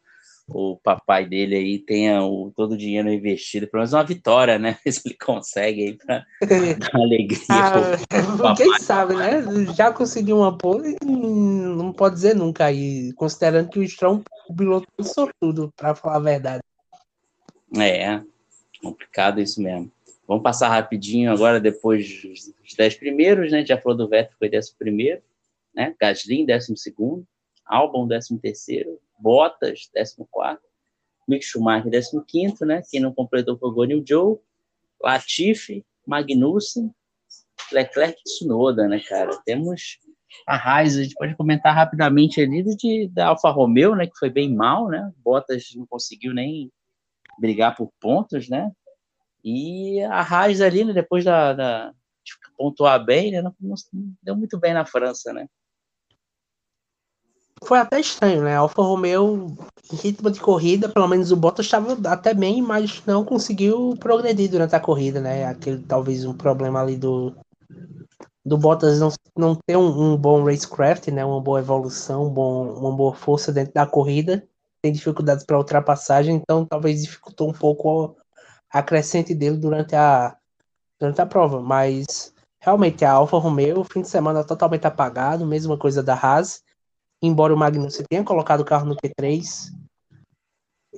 o papai dele aí tenha o, todo o dinheiro investido, pelo menos uma vitória, né? Se ele consegue aí para dar alegria. Ah, quem sabe, né? Já conseguiu uma pole, não pode dizer nunca aí, considerando que o Stroll é um piloto sortudo, para falar a verdade. É, complicado isso mesmo. Vamos passar rapidinho agora, depois dos 10 primeiros, né? Já falou do Vettel, foi 10 primeiro, né? Gasly, 12 segundo, Albon, 13 terceiro, Bottas, 14º, Mick Schumacher, 15º, né? Quem não completou foi o Guanyu Joe, Latifi, Magnussen, Leclerc e Tsunoda, né, cara? Temos a Raiz, a gente pode comentar rapidamente ali de, da Alfa Romeo, né, que foi bem mal, né? Bottas não conseguiu nem brigar por pontos, né? E a Raiz ali, né, depois da, da de pontuar bem, né, não, não, deu muito bem na França, né? Foi até estranho, né? Alfa Romeo, em ritmo de corrida, pelo menos o Bottas estava até bem, mas não conseguiu progredir durante a corrida, né? Aquele talvez um problema ali do do Bottas não, não ter um, um bom racecraft, né? Uma boa evolução, um bom, uma boa força dentro da corrida, tem dificuldades para ultrapassagem, então talvez dificultou um pouco a crescente dele durante a durante a prova, mas realmente a Alfa Romeo, fim de semana totalmente apagado, mesma coisa da Haas embora o Magnussen tenha colocado o carro no Q3,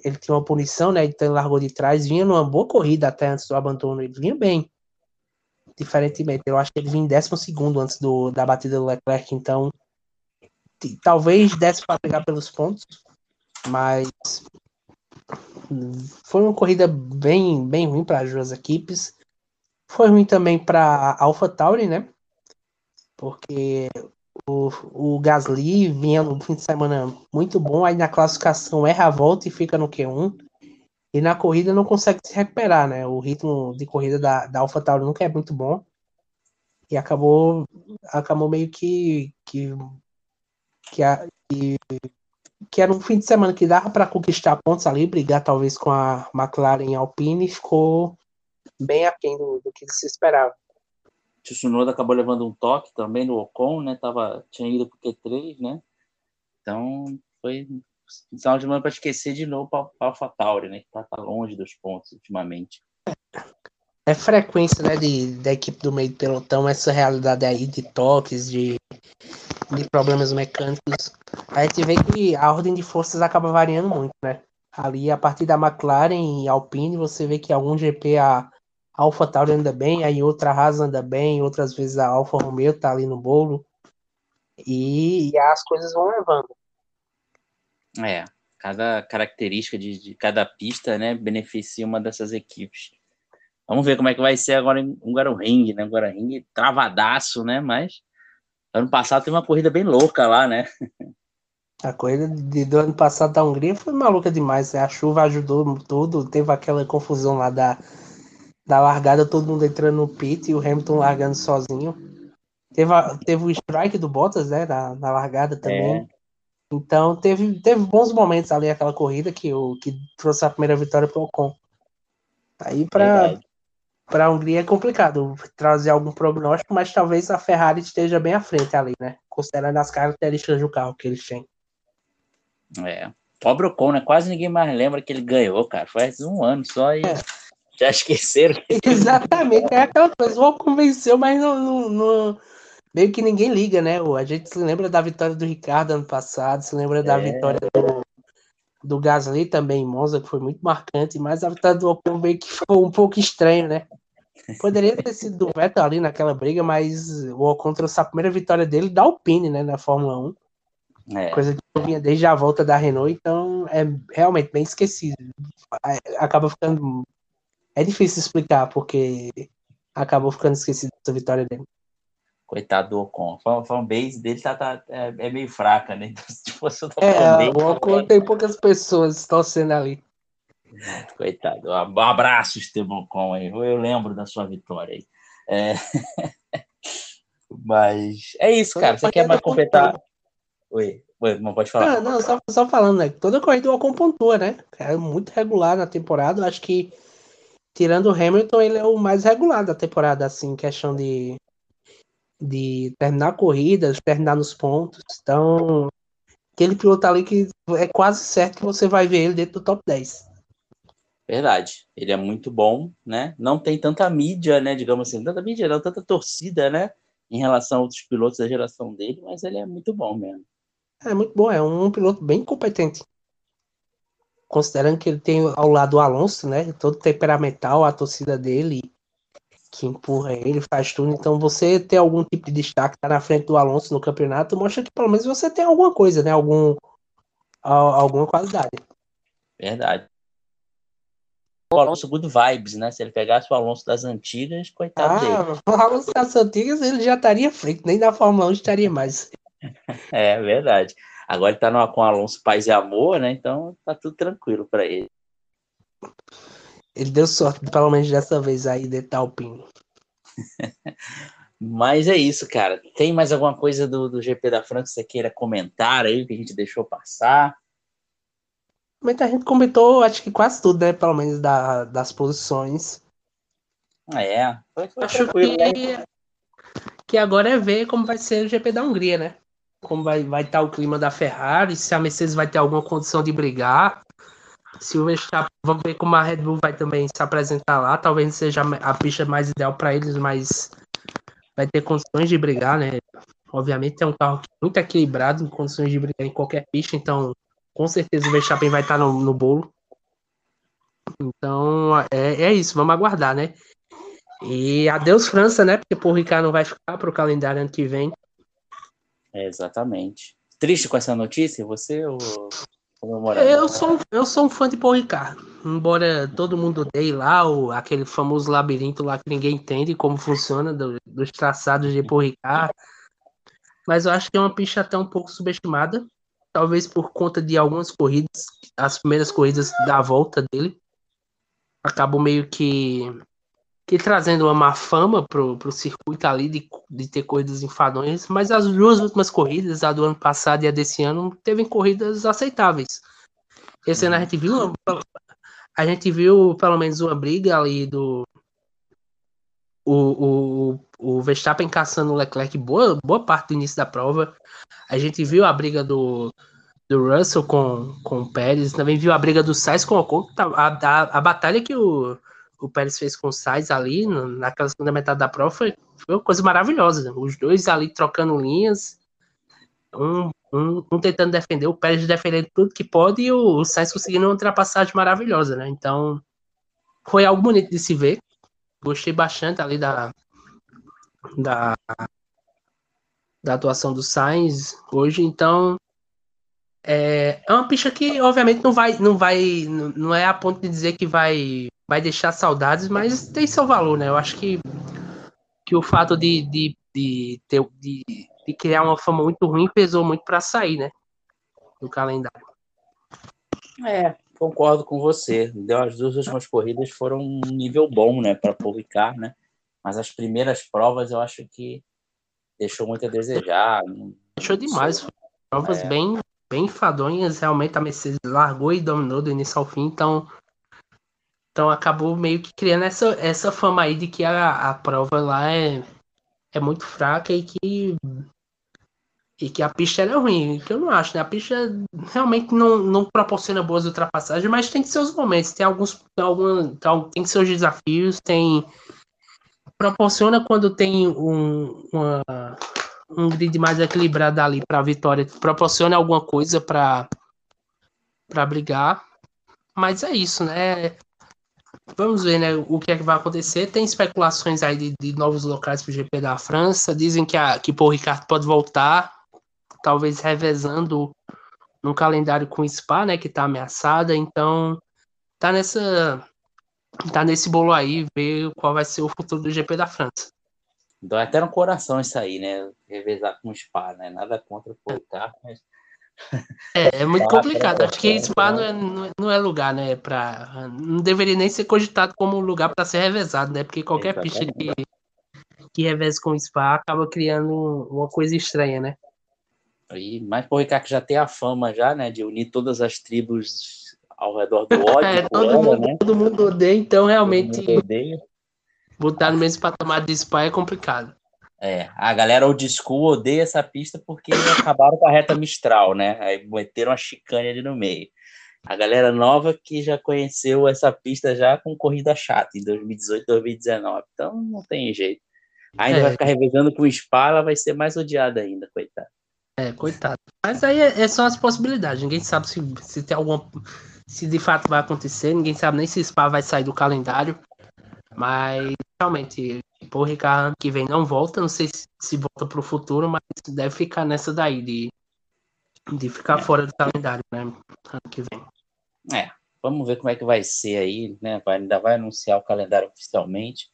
ele tinha uma punição, né? Então ele largou de trás, vinha numa boa corrida até antes do abandono, ele vinha bem. Diferentemente, eu acho que ele vinha em décimo segundo antes do, da batida do Leclerc, então talvez desse para pegar pelos pontos, mas foi uma corrida bem, bem ruim para as duas equipes. Foi ruim também para a AlphaTauri, né? Porque o, o Gasly vinha no fim de semana muito bom, aí na classificação erra a volta e fica no Q1. E na corrida não consegue se recuperar, né? O ritmo de corrida da, da AlphaTauri nunca é muito bom. E acabou, acabou meio que que, que, que, que era um fim de semana que dava para conquistar pontos ali, brigar talvez com a McLaren Alpine, e ficou bem aquém do, do que se esperava. Tsunoda acabou levando um toque também no Ocon, né? Tava, tinha ido pro Q3, né? Então foi um sinal de mão para esquecer de novo para AlphaTauri, né? Que tá, tá, longe dos pontos ultimamente. É frequência, né, de, da equipe do meio do pelotão, essa realidade aí de toques, de, de problemas mecânicos. A gente vê que a ordem de forças acaba variando muito, né? Ali, a partir da McLaren e Alpine, você vê que algum GP a a Alpha Tauri anda bem, aí outra Haas anda bem, outras vezes a Alfa Romeo tá ali no bolo. E, e as coisas vão levando. É, cada característica de, de, cada pista, né, beneficia uma dessas equipes. Vamos ver como é que vai ser agora em Hungaroring, né? Hungaroring travadaço, né? Mas ano passado teve uma corrida bem louca lá, né? A corrida de, do ano passado da Hungria foi maluca demais. Né? A chuva ajudou tudo. Teve aquela confusão lá da, da largada, todo mundo entrando no pit e o Hamilton largando sozinho. Teve, a, teve o strike do Bottas, né? Na, na largada também. É. Então teve, teve bons momentos ali aquela corrida que, o, que trouxe a primeira vitória para o Ocon. Aí para para a Hungria é complicado trazer algum prognóstico, mas talvez a Ferrari esteja bem à frente ali, né? Considerando as características do carro que eles têm. É. Pobre Ocon, né? Quase ninguém mais lembra que ele ganhou, cara. Faz um ano só e é. Já esqueceram. Exatamente, é aquela coisa. O Ocon venceu, mas não, não, não, meio que ninguém liga, né? A gente se lembra da vitória do Ricardo ano passado, se lembra da é. vitória do, do Gasly também em Monza, que foi muito marcante, mas a vitória do Ocon meio que ficou um pouco estranho, né? Poderia ter sido do Vettel ali naquela briga, mas o Ocon trouxe a primeira vitória dele da Alpine, né, na Fórmula 1. É. Coisa que vinha desde a volta da Renault, então é realmente bem esquecido. Acaba ficando. É difícil explicar, porque acabou ficando esquecido essa vitória dele. Coitado do Ocon. A fanbase dele tá, tá, é, é, meio fraca, né? Então, se fosse o é, o Ocon tem poucas pessoas torcendo ali. Coitado. Um abraço, Esteban Ocon aí. Eu lembro da sua vitória aí. É... Mas é isso, cara. Você quer mais completar? Oi, Oi não pode falar. Ah, não, só, só falando, né? Toda corrida o Ocon pontua, né? É muito regular na temporada. Acho que, tirando o Hamilton, ele é o mais regular da temporada, assim, questão de, de terminar corridas, terminar nos pontos. Então, aquele piloto ali que é quase certo que você vai ver ele dentro do top 10. Verdade. Ele é muito bom, né? Não tem tanta mídia, né? Digamos assim, tanta mídia, não, tanta torcida, né? Em relação a outros pilotos da geração dele, mas ele é muito bom mesmo. É muito bom, é um piloto bem competente. Considerando que ele tem ao lado o Alonso, né? Todo temperamental, a torcida dele, que empurra ele, faz tudo. Então, você ter algum tipo de destaque, tá na frente do Alonso no campeonato, mostra que pelo menos você tem alguma coisa, né? Algum, alguma qualidade. Verdade. O Alonso good vibes, né? Se ele pegasse o Alonso das antigas, coitado ah, dele. O Alonso das antigas ele já estaria frente, nem da Fórmula 1 estaria mais. É verdade. Agora ele tá no, com Alonso Paz e Amor, né? Então tá tudo tranquilo para ele. Ele deu sorte, pelo menos dessa vez aí, de Talpinho. Mas é isso, cara. Tem mais alguma coisa do, do GP da França que você queira comentar aí, que a gente deixou passar? Mas a gente comentou, acho que quase tudo, né? Pelo menos da, das posições. Ah, é, foi, foi acho que, né? que agora é ver como vai ser o GP da Hungria, né? Como vai vai estar tá o clima da Ferrari, se a Mercedes vai ter alguma condição de brigar. Se o Verstappen, vamos ver como a Red Bull vai também se apresentar lá. Talvez seja a pista mais ideal para eles, mas vai ter condições de brigar, né? Obviamente é um carro muito equilibrado, em condições de brigar em qualquer pista, então com certeza o Verstappen vai estar tá no, no bolo. Então é, é isso, vamos aguardar, né? E adeus França, né? Porque por Ricardo não vai ficar para o calendário ano que vem. É, exatamente. Triste com essa notícia, você ou eu sou, eu sou um fã de Paul. Embora todo mundo odeie lá o, aquele famoso labirinto lá que ninguém entende como funciona do, dos traçados de Paul. Mas eu acho que é uma pista até um pouco subestimada. Talvez por conta de algumas corridas, as primeiras corridas da volta dele. Acabou meio que que trazendo uma má fama pro, pro circuito ali de, de ter corridas enfadonhas, mas as duas últimas corridas, a do ano passado e a desse ano, teve corridas aceitáveis. Esse ano a gente viu a gente viu pelo menos uma briga ali do o, o, o Verstappen caçando o Leclerc boa, boa parte do início da prova. A gente viu a briga do, do Russell com, com o Pérez, também viu a briga do Sainz com o Ocon, a, a, a batalha que o o Pérez fez com o Sainz ali, naquela segunda metade da prova, foi, foi uma coisa maravilhosa. Os dois ali trocando linhas, um, um, um, tentando defender, o Pérez defendendo tudo que pode e o, o Sainz conseguindo uma ultrapassagem maravilhosa, né? Então, foi algo bonito de se ver. gostei bastante ali da, da, da atuação do Sainz hoje, então é, é uma pista que obviamente não vai, não vai, não é a ponto de dizer que vai, vai deixar saudades, mas tem seu valor, né? Eu acho que, que o fato de, de, de, ter, de, de criar uma fama muito ruim pesou muito para sair, né? Do calendário. É, concordo com você. Deu as duas últimas corridas foram um nível bom, né, para Paul Ricard, né? Mas as primeiras provas eu acho que deixou muito a desejar. Deixou demais. Provas é. bem, bem enfadonhas. Realmente a Mercedes largou e dominou do início ao fim. Então, então acabou meio que criando essa, essa fama aí de que a, a prova lá é, é muito fraca e que e que a pista era ruim, que eu não acho, né? A pista realmente não, não proporciona boas ultrapassagens, mas tem seus momentos, tem alguns, alguma, tem seus desafios, tem proporciona quando tem um, uma, um grid mais equilibrado ali para a vitória, proporciona alguma coisa para para brigar, mas é isso, né? Vamos ver, né, o que é que vai acontecer. Tem especulações aí de, de novos locais para o GP da França. Dizem que a que Paul Ricard pode voltar talvez revezando no calendário com o Spa, né, que tá ameaçada, então tá nessa tá nesse bolo aí, ver qual vai ser o futuro do GP da França. Dói até no coração isso aí, né? Revezar com o Spa, né? Nada contra o Polcar, mas. É, é muito complicado. Acho que Spa não é, não é lugar, né? Pra, não deveria nem ser cogitado como lugar para ser revezado, né? Porque qualquer pista que, que reveze com o Spa acaba criando uma coisa estranha, né? Aí, mas o Ricardo já tem a fama já, né, de unir todas as tribos ao redor do ódio. é, todo, mundo, né? todo mundo odeia, então realmente botar no mesmo patamar de Spa é complicado. É, a galera old school odeia essa pista porque acabaram com a reta Mistral, né? Aí meteram a chicane ali no meio. A galera nova que já conheceu essa pista já com corrida chata em 2018, 2019. Então não tem jeito. Ainda é. vai ficar revezando com o Spa, ela vai ser mais odiada ainda, coitado. É, coitado. Mas aí é, é, só as possibilidades. Ninguém sabe se, se tem alguma. Se de fato vai acontecer. Ninguém sabe nem se Spa vai sair do calendário. Mas realmente, o Ricardo que vem não volta. Não sei se, se volta para o futuro, mas deve ficar nessa daí de, de ficar é. fora do calendário, né? Ano que vem. É, vamos ver como é que vai ser aí, né? Vai, ainda vai anunciar o calendário oficialmente.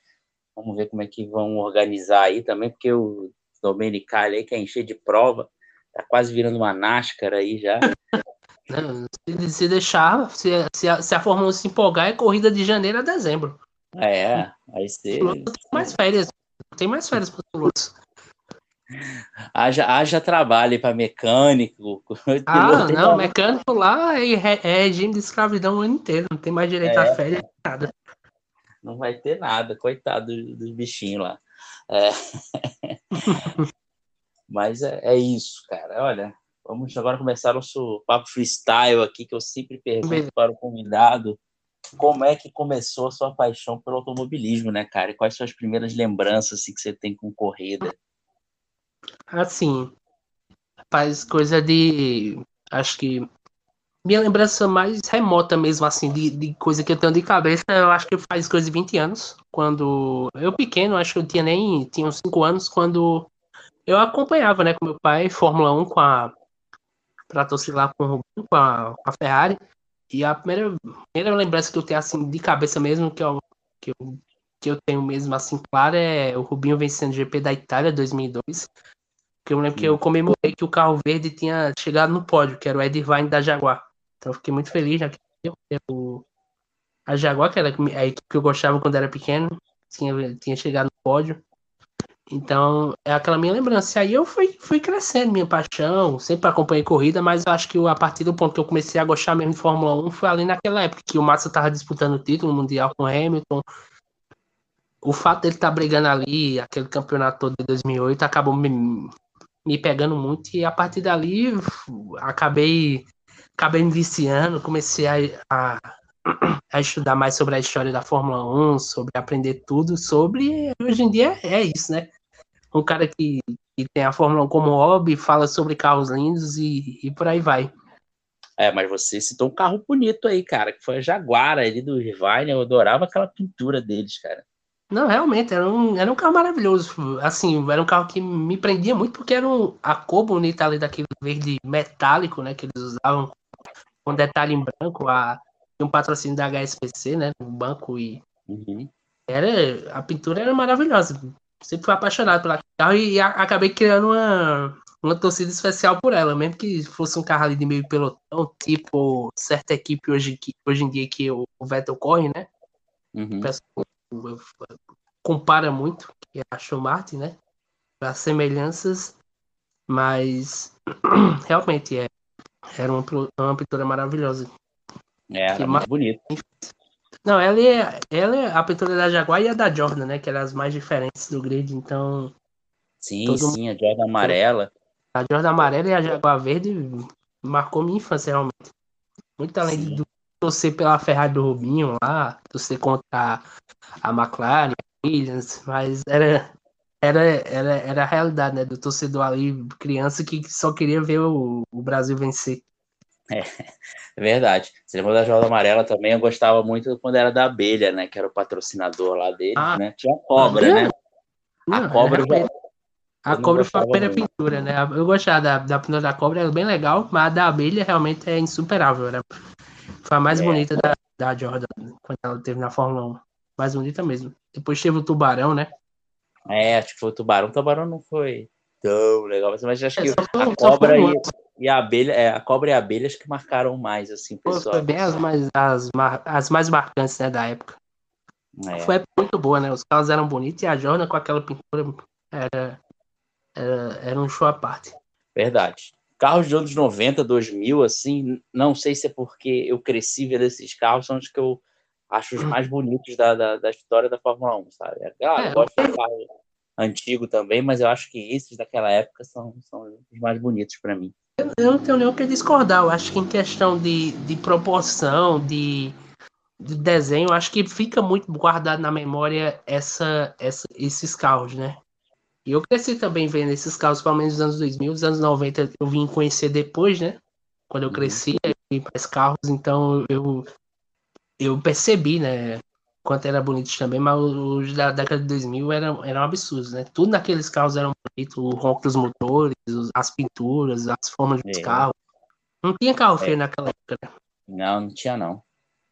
Vamos ver como é que vão organizar aí também, porque o Domenicali aí quer encher de prova. Tá quase virando uma NASCAR aí já. Se, se deixar, se, se, a, se a Fórmula 1 se empolgar, é corrida de janeiro a dezembro. É, vai ser. Tem mais férias. Tem mais férias para os pilotos. Haja, haja trabalho para mecânico. Ah, não, mecânico lá é, é, regime de escravidão o ano inteiro, não tem mais direito é. a férias, nada. Não vai ter nada, coitado dos, dos bichinhos lá. É. Mas é, é isso, cara. Olha, vamos agora começar nosso papo freestyle aqui, que eu sempre pergunto para o convidado como é que começou a sua paixão pelo automobilismo, né, cara? E quais são as primeiras lembranças assim, que você tem com corrida? Assim, faz coisa de. Acho que. Minha lembrança mais remota mesmo, assim, de, de coisa que eu tenho de cabeça, eu acho que faz coisa de 20 anos. Quando. Eu pequeno, acho que eu tinha nem. Tinha uns 5 anos, quando eu acompanhava, né, com meu pai, Fórmula 1 com a. pra torcer lá com, com, a, com a Ferrari. E a primeira, primeira lembrança que eu tenho, assim, de cabeça mesmo, que eu, que eu, que eu tenho mesmo, assim, claro, é o Rubinho vencendo o GP da Itália 2002. Que eu lembro que eu comemorei que o carro verde tinha chegado no pódio, que era o Ed Vine da Jaguar. Então eu fiquei muito feliz, já que eu, a Jaguar, que era a equipe que eu gostava quando era pequeno, tinha, tinha chegado no pódio. Então, é aquela minha lembrança. E aí eu fui, fui crescendo, minha paixão, sempre acompanhei corrida, mas eu acho que a partir do ponto que eu comecei a gostar mesmo de Fórmula 1 foi ali naquela época que o Massa estava disputando o título mundial com Hamilton. O fato dele estar tá brigando ali, aquele campeonato todo de 2008, acabou me, me pegando muito e a partir dali acabei, acabei me viciando, comecei a, a a estudar mais sobre a história da Fórmula 1, sobre aprender tudo sobre. Hoje em dia é isso, né? Um cara que, que tem a Fórmula 1 como hobby, fala sobre carros lindos e, e por aí vai. É, mas você citou um carro bonito aí, cara, que foi a Jaguar ali do Irvine. Eu adorava aquela pintura deles, cara. Não, realmente, era um, era um carro maravilhoso. Assim, era um carro que me prendia muito porque era um, a cor bonita ali daquele verde metálico, né? Que eles usavam com detalhe em branco. A, um patrocínio da HSBC, né? No banco e. Uhum. Era, a pintura era maravilhosa. Sempre fui apaixonado pela carro e, e a, acabei criando uma, uma torcida especial por ela, mesmo que fosse um carro ali de meio pelotão, tipo certa equipe hoje, que, hoje em dia que o Vettel corre, né? Uhum. O pessoal compara muito, que é a Aston Martin, né? As semelhanças, mas realmente é, era uma, uma pintura maravilhosa. É, era muito bonito. Não, ela é, ela é a pintura da Jaguar e a da Jordan, né? Que eram as mais diferentes do grid, então. Sim, sim, a Jordan amarela. A Jordan amarela e a Jaguar verde marcou minha infância, realmente. Muito além sim. do torcer pela Ferrari do Rubinho lá, torcer contra a McLaren, a Williams, mas era, era, era, era a realidade, né? Do torcedor ali, criança que só queria ver o, o Brasil vencer. É, é verdade. Você lembra da Jornada Amarela também? Eu gostava muito quando era da abelha, né? Que era o patrocinador lá dele, ah, né? Tinha a cobra, ah, né? Não, a cobra já... A cobra foi a primeira pintura, né? Eu gostava da, da pintura da cobra, era bem legal, mas a da abelha realmente é insuperável. Era, foi a mais é. bonita da, da Jordan, quando ela teve na Fórmula 1. Mais bonita mesmo. Depois teve o Tubarão, né? É, acho que foi o Tubarão. O Tubarão não foi tão legal, mas acho é, que a cobra e, e, a abelha, é, a cobra e a abelha acho que marcaram mais, assim, pessoal. Foi bem as mais, as, as mais marcantes, né, da época. É. Foi muito boa, né? Os carros eram bonitos e a Jordan com aquela pintura era, era, era um show à parte. Verdade. Carros de anos 90, 2000, assim, não sei se é porque eu cresci vendo esses carros, são os que eu acho os mais bonitos da, da, da história da Fórmula 1, sabe? Claro, é, eu gosto de carro antigo também, mas eu acho que esses daquela época são, são os mais bonitos para mim. Eu não tenho nem o que discordar, eu acho que em questão de, de proporção, de, de desenho, acho que fica muito guardado na memória essa, essa, esses carros, né? E eu cresci também vendo esses carros, pelo menos nos anos 2000, nos anos 90 eu vim conhecer depois, né? Quando eu uhum. cresci, eu vi mais carros, então eu, eu percebi, né? Quanto era bonito também, mas os da década de 2000 eram, eram absurdos, né? Tudo naqueles carros eram bonitos, o ronco dos motores, as pinturas, as formas dos é. carros. Não tinha carro feio é. naquela época, né? Não, não tinha não.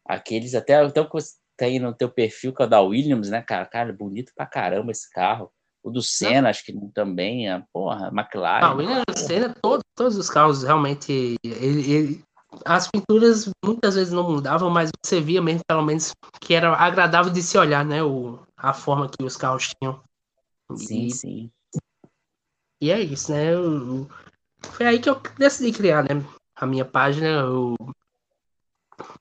Aqueles, até, até o que você tem no teu perfil, que é o da Williams, né, cara? Cara, bonito pra caramba esse carro. O do Senna, acho que também, a porra, McLaren. Ah, o Williams, Senna, todos, todos os carros realmente. Ele, ele, as pinturas muitas vezes não mudavam, mas você via mesmo, pelo menos, que era agradável de se olhar, né? O, a forma que os carros tinham. Sim, e, sim. E é isso, né? Eu, foi aí que eu decidi criar, né? A minha página. Eu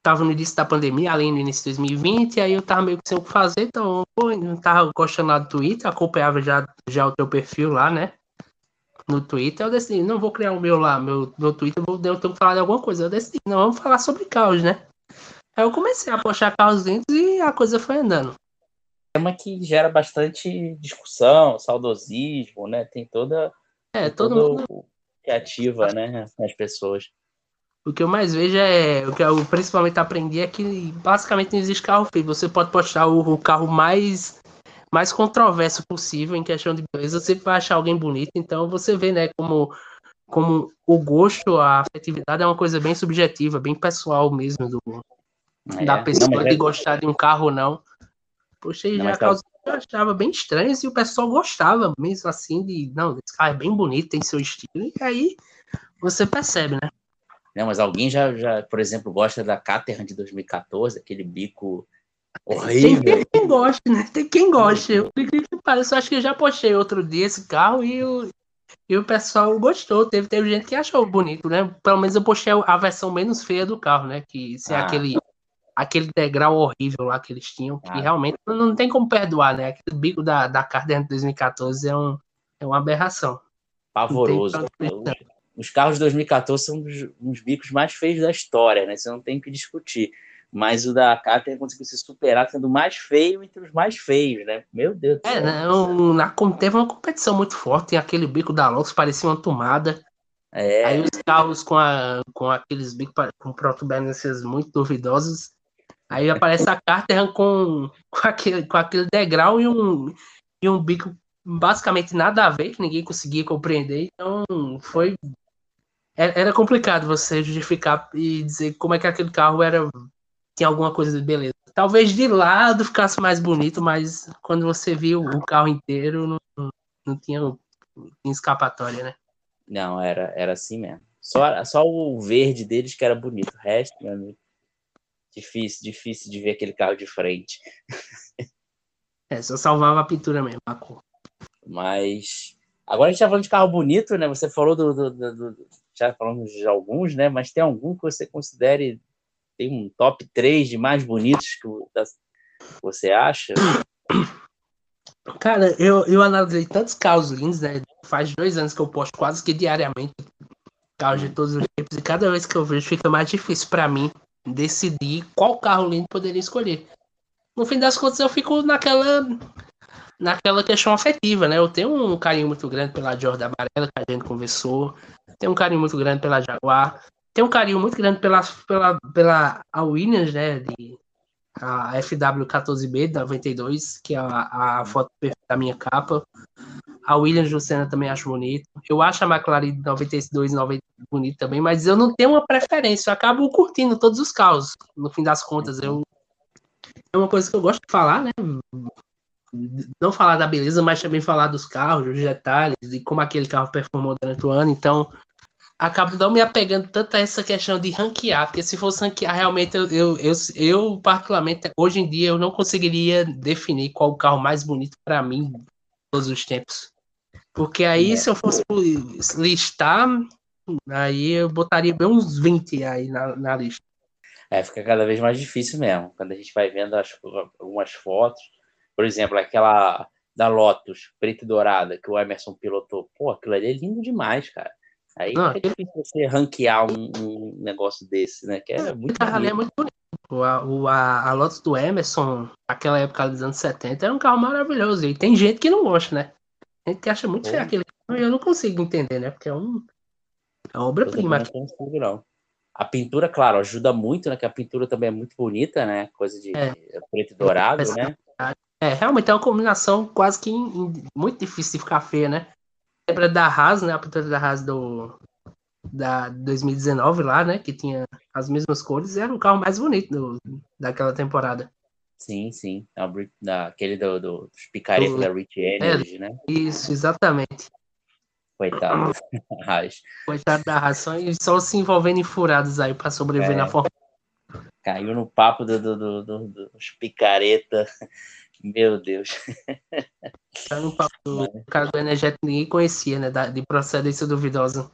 tava no início da pandemia, além do início de 2020, aí eu tava meio que sem o que fazer, então, pô, não tava gostando lá do Twitter, acompanhava já, já o teu perfil lá, né? No Twitter, eu decidi, não vou criar o meu lá, meu, meu Twitter, vou, eu tenho que falar de alguma coisa. Eu decidi, não, vamos falar sobre caos, né? Aí eu comecei a postar carros dentro e a coisa foi andando. Tema que gera bastante discussão, saudosismo, né? Tem toda. É, todo mundo. Que ativa, né? As pessoas. O que eu mais vejo é. O que eu principalmente aprendi é que basicamente não existe carro feio. Você pode postar o, o carro mais, mais controverso possível em questão de beleza, você vai achar alguém bonito. Então você vê, né, como, como o gosto, a afetividade é uma coisa bem subjetiva, bem pessoal mesmo do, é, da pessoa não, de é... gostar de um carro ou não. Poxa, não, já causa eu achava bem estranho e o pessoal gostava mesmo assim de. Não, esse carro é bem bonito, tem seu estilo. E aí você percebe, né? Né? Mas alguém já, já, por exemplo, gosta da Caterham de 2014, aquele bico horrível. Tem quem gosta, né? Tem quem gosta. Eu, eu acho que eu já postei outro dia esse carro e o, e o pessoal gostou. Teve, teve gente que achou bonito, né? Pelo menos eu postei a versão menos feia do carro, né? Que se é ah. aquele, aquele degrau horrível lá que eles tinham, que ah. realmente não tem como perdoar, né? Aquele bico da, da de 2014 é, um, é uma aberração. Pavoroso os carros de 2014 são um dos bicos mais feios da história, né? Você não tem que discutir. Mas o da Caterham conseguiu se superar sendo mais feio entre os mais feios, né? Meu Deus do é, céu. É, na, teve uma competição muito forte, aquele bico da Lotus parecia uma tomada. É. Aí os carros com, a, com aqueles bicos com protuberâncias muito duvidosas. Aí aparece a Caterham com, com, aquele, com aquele degrau e um, e um bico basicamente nada a ver, que ninguém conseguia compreender. Então foi. É, era complicado você justificar e dizer como é que aquele carro era. Tinha alguma coisa de beleza. Talvez de lado ficasse mais bonito, mas quando você viu o carro inteiro, não, não tinha, não tinha escapatória, né? Não, era, era assim mesmo. Só, só o verde deles que era bonito. O resto, meu amigo, difícil, difícil de ver aquele carro de frente. É, só salvava a pintura mesmo, a cor. Mas agora a gente tá falando de carro bonito, né? Você falou do, do, do, do já falamos de alguns, né? Mas tem algum que você considere tem um top 3 de mais bonitos que você acha? Cara, eu, eu analisei tantos carros lindos, né? Faz dois anos que eu posto quase que diariamente carros de todos os tipos, e cada vez que eu vejo fica mais difícil para mim decidir qual carro lindo poderia escolher. No fim das contas, eu fico naquela naquela questão afetiva, né? Eu tenho um carinho muito grande pela Jordan Amarela, que a gente conversou, tenho um carinho muito grande pela Jaguar, tenho um carinho muito grande pela, pela, pela a Williams, né? De, a FW14B 92, que é a, a foto da minha capa. A Williams Senna também acho bonito. Eu acho a McLaren 92 90 bonito também, mas eu não tenho uma preferência. Eu acabo curtindo todos os carros. No fim das contas, eu é uma coisa que eu gosto de falar, né? Não falar da beleza, mas também falar dos carros, dos detalhes, de como aquele carro performou durante o ano. Então, acabo não me apegando tanto a essa questão de ranquear, porque se fosse ranquear, realmente eu, eu, eu, eu particularmente, hoje em dia, eu não conseguiria definir qual o carro mais bonito para mim todos os tempos. Porque aí, é. se eu fosse listar, aí eu botaria bem uns 20 aí na, na lista. É, fica cada vez mais difícil mesmo. Quando a gente vai vendo as, algumas fotos, por exemplo, aquela da Lotus, preta e dourada, que o Emerson pilotou. Pô, aquilo ali é lindo demais, cara. Aí Não, fica difícil você ranquear um, um, negócio desse, né? Que é, é muito bonito. é muito bonito. O, a, a Lotus do Emerson, aquela época dos anos 70, era um carro maravilhoso. E tem gente que não gosta, né? Tem gente que acha muito feio aquele carro e eu não consigo entender, né? Porque é um. É uma obra-prima. Não consigo, não. A pintura, claro, ajuda muito, né? Que a pintura também é muito bonita, né? Coisa de é. preto e dourado, né? É, realmente é uma combinação quase que in, muito difícil de ficar feia, né? Lembra da Haas, né? A pintura da Haas do da 2019 lá, né? Que tinha as mesmas cores, era o carro mais bonito do, daquela temporada. Sim, sim. Aquele do, do, dos picaretas da Rich Energy, é, né? Isso, exatamente. Coitado da Haas. Coitado da Haas, só, só se envolvendo em furados aí para sobreviver é. na forma. Caiu no papo do, do, do, do dos picareta. Meu Deus. Caiu no do cara do energético, ninguém conhecia, né? De procedência duvidosa.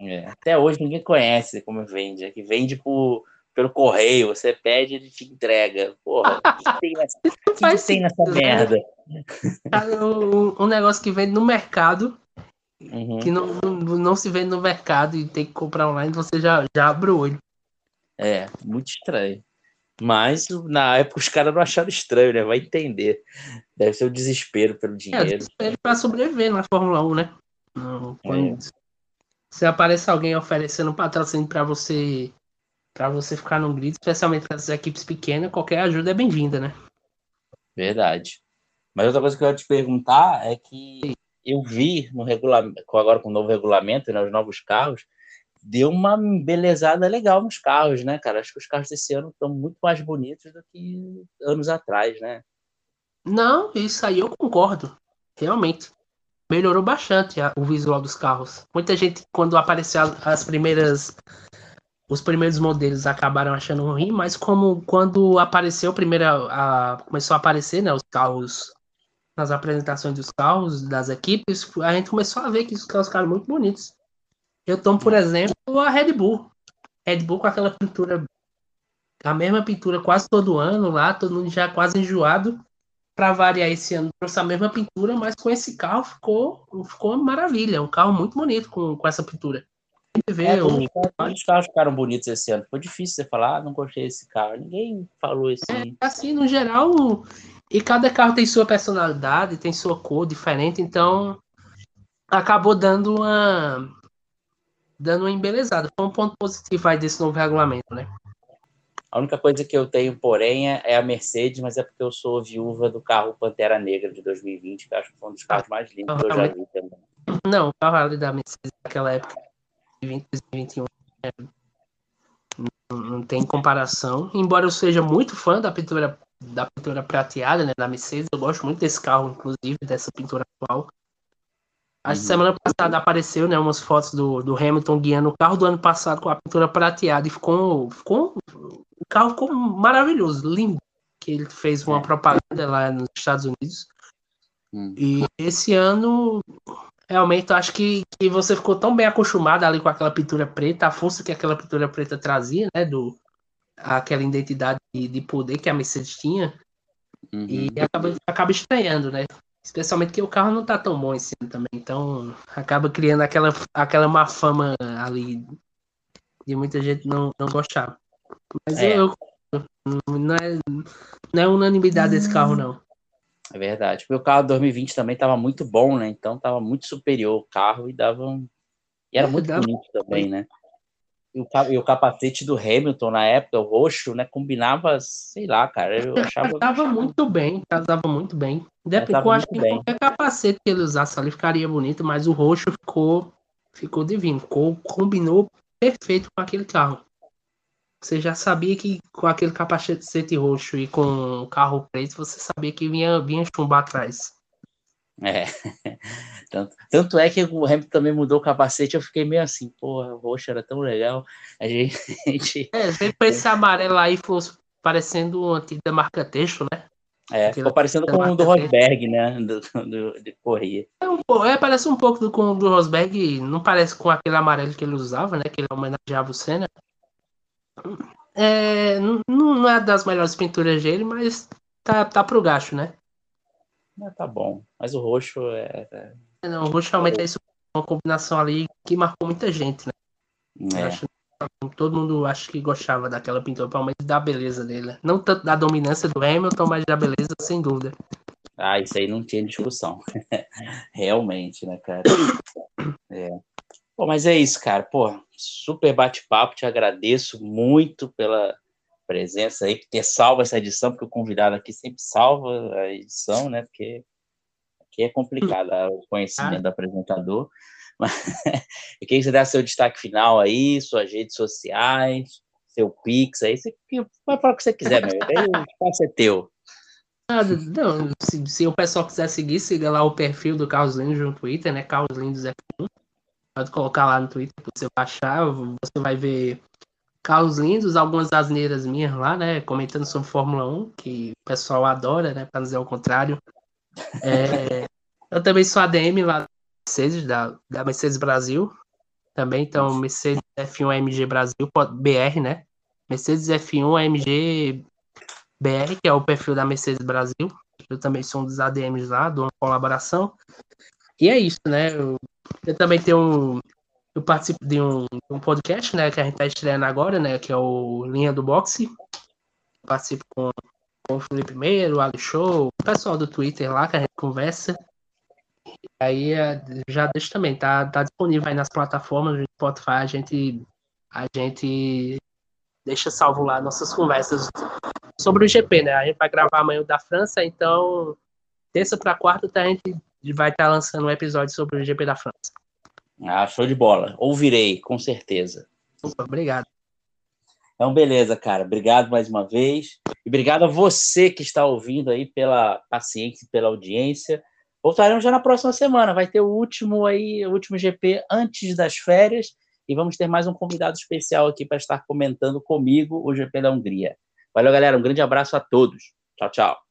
É, até hoje ninguém conhece como vende. É que vende por, pelo correio, você pede ele te entrega. Porra, o que tem nessa, que tem nessa né? merda? um, um negócio que vende no mercado uhum. que não, não, não, se vende no mercado e tem que comprar online, você já, já abre o olho. É, muito estranho. Mas na época os caras não acharam estranho, né? Vai entender. Deve ser o desespero pelo é, dinheiro. É, desespero para sobreviver na Fórmula 1, né? Quando é. se aparece alguém oferecendo patrocínio para você para você ficar no grid, especialmente para as equipes pequenas, qualquer ajuda é bem-vinda, né? Verdade. Mas outra coisa que eu ia te perguntar é que eu vi no regulamento, agora com o novo regulamento, né, os novos carros, deu uma belezada legal nos carros, né, cara? Acho que os carros desse ano estão muito mais bonitos do que anos atrás, né? Não, isso aí eu concordo. Realmente. Melhorou bastante o visual dos carros. Muita gente, quando apareceu as primeiras. Os primeiros modelos acabaram achando ruim, mas como quando apareceu primeiro a, a, começou a aparecer, né, os carros nas apresentações dos carros, das equipes, a gente começou a ver que os carros ficaram muito bonitos. Eu tomo, por exemplo, a Red Bull. Red Bull com aquela pintura, a mesma pintura quase todo ano lá, todo mundo já quase enjoado. Para variar esse ano, trouxe a mesma pintura, mas com esse carro ficou, ficou maravilha. Um carro muito bonito com, com essa pintura. Vê, é, o... Os carros ficaram bonitos esse ano. Foi difícil você falar, ah, não gostei desse carro. Ninguém falou isso. É, assim, no geral, e cada carro tem sua personalidade, tem sua cor diferente, então acabou dando uma dando uma embelezada. Foi um ponto positivo aí desse novo regulamento, né? A única coisa que eu tenho, porém, é, é a Mercedes, mas é porque eu sou viúva do carro Pantera Negra de 2020, que acho que foi um dos carros mais lindos que eu já vi também. Não, o carro ali da Mercedes naquela época, 2021, é, não, não tem comparação. Embora eu seja muito fã da pintura da pintura prateada, né, da Mercedes, eu gosto muito desse carro, inclusive, dessa pintura atual. A uhum. semana passada apareceu, né, umas fotos do, do Hamilton guiando o carro do ano passado com a pintura prateada e ficou, ficou o carro ficou maravilhoso, lindo. Que ele fez uma é. propaganda lá nos Estados Unidos. Hum. E esse ano, realmente, eu acho que, que você ficou tão bem acostumado ali com aquela pintura preta, a força que aquela pintura preta trazia, né, do aquela identidade de poder que a Mercedes tinha. Uhum. E acaba, acaba estranhando, né? Especialmente que o carro não tá tão bom esse ano também. Então acaba criando aquela, aquela má fama ali de muita gente não, não gostar. Mas é. eu, não, é, não é unanimidade esse carro, não. É verdade. Meu carro 2020 também estava muito bom, né? Então estava muito superior o carro e dava um... E era muito dava... bonito também, né? E o, e o capacete do Hamilton na época, o roxo, né? Combinava, sei lá, cara. Eu achava. Casava muito bem, casava muito bem. Depois, eu acho que bem. qualquer capacete que ele usasse ali ficaria bonito, mas o roxo ficou, ficou divino. Ficou, combinou perfeito com aquele carro. Você já sabia que com aquele capacete roxo e com o carro preto, você sabia que vinha, vinha chumbo atrás. É. Tanto, tanto é que o Hamilton também mudou o capacete, eu fiquei meio assim, porra, o roxo era tão legal. A gente. É, sempre esse amarelo aí fosse parecendo um antigo da marca texto, né? É, ficou parecendo com o do Rosberg, né? Do, do, de corria. É, um, é, parece um pouco do, com o do Rosberg, não parece com aquele amarelo que ele usava, né? Que ele homenageava o Senna. É, não, não é das melhores pinturas dele, mas tá, tá pro gasto, né? Tá bom. Mas o roxo é. é... Não, o roxo realmente é isso, uma combinação ali que marcou muita gente, né? É. Acho, todo mundo acho que gostava daquela pintura, principalmente da beleza dele. Não tanto da dominância do Hamilton, mas da beleza, sem dúvida. Ah, isso aí não tinha discussão. Realmente, né, cara? É. Pô, mas é isso, cara. Pô, super bate-papo. Te agradeço muito pela presença aí, por ter salvo essa edição, porque o convidado aqui sempre salva a edição, né? Porque aqui é complicado o conhecimento ah. do apresentador. Mas, eu queria que você desse seu destaque final aí, suas redes sociais, seu Pix aí, você vai falar o que você quiser, meu. o espaço é teu. Ah, não, se, se, o pessoal quiser seguir, siga lá o perfil do Carlos Lindos no Twitter, né? Carlos Lindos F1. Pode colocar lá no Twitter para você baixar. Você vai ver carros lindos, algumas asneiras minhas lá, né? Comentando sobre Fórmula 1, que o pessoal adora, né? Para dizer o contrário. É, eu também sou ADM lá da Mercedes, da, da Mercedes Brasil. Também, então, Mercedes F1 AMG Brasil, BR, né? Mercedes F1 AMG BR, que é o perfil da Mercedes Brasil. Eu também sou um dos ADMs lá, de uma colaboração. E é isso, né? Eu eu também tenho um. Eu participo de um, um podcast, né? Que a gente está estreando agora, né? Que é o Linha do Boxe. Participo com, com o Felipe Meiro, o Ali Show, o pessoal do Twitter lá que a gente conversa. E aí é, já deixo também, tá, tá disponível aí nas plataformas do Spotify, a gente, a gente deixa salvo lá nossas conversas sobre o GP, né? A gente vai gravar amanhã o da França, então terça para quarta tá, a gente vai estar tá lançando um episódio sobre o GP da França. Ah, show de bola. Ouvirei, com certeza. Obrigado. Então, beleza, cara. Obrigado mais uma vez. E obrigado a você que está ouvindo aí pela paciência e pela audiência. Voltaremos já na próxima semana. Vai ter o último aí, o último GP antes das férias. E vamos ter mais um convidado especial aqui para estar comentando comigo o GP da Hungria. Valeu, galera. Um grande abraço a todos. Tchau, tchau.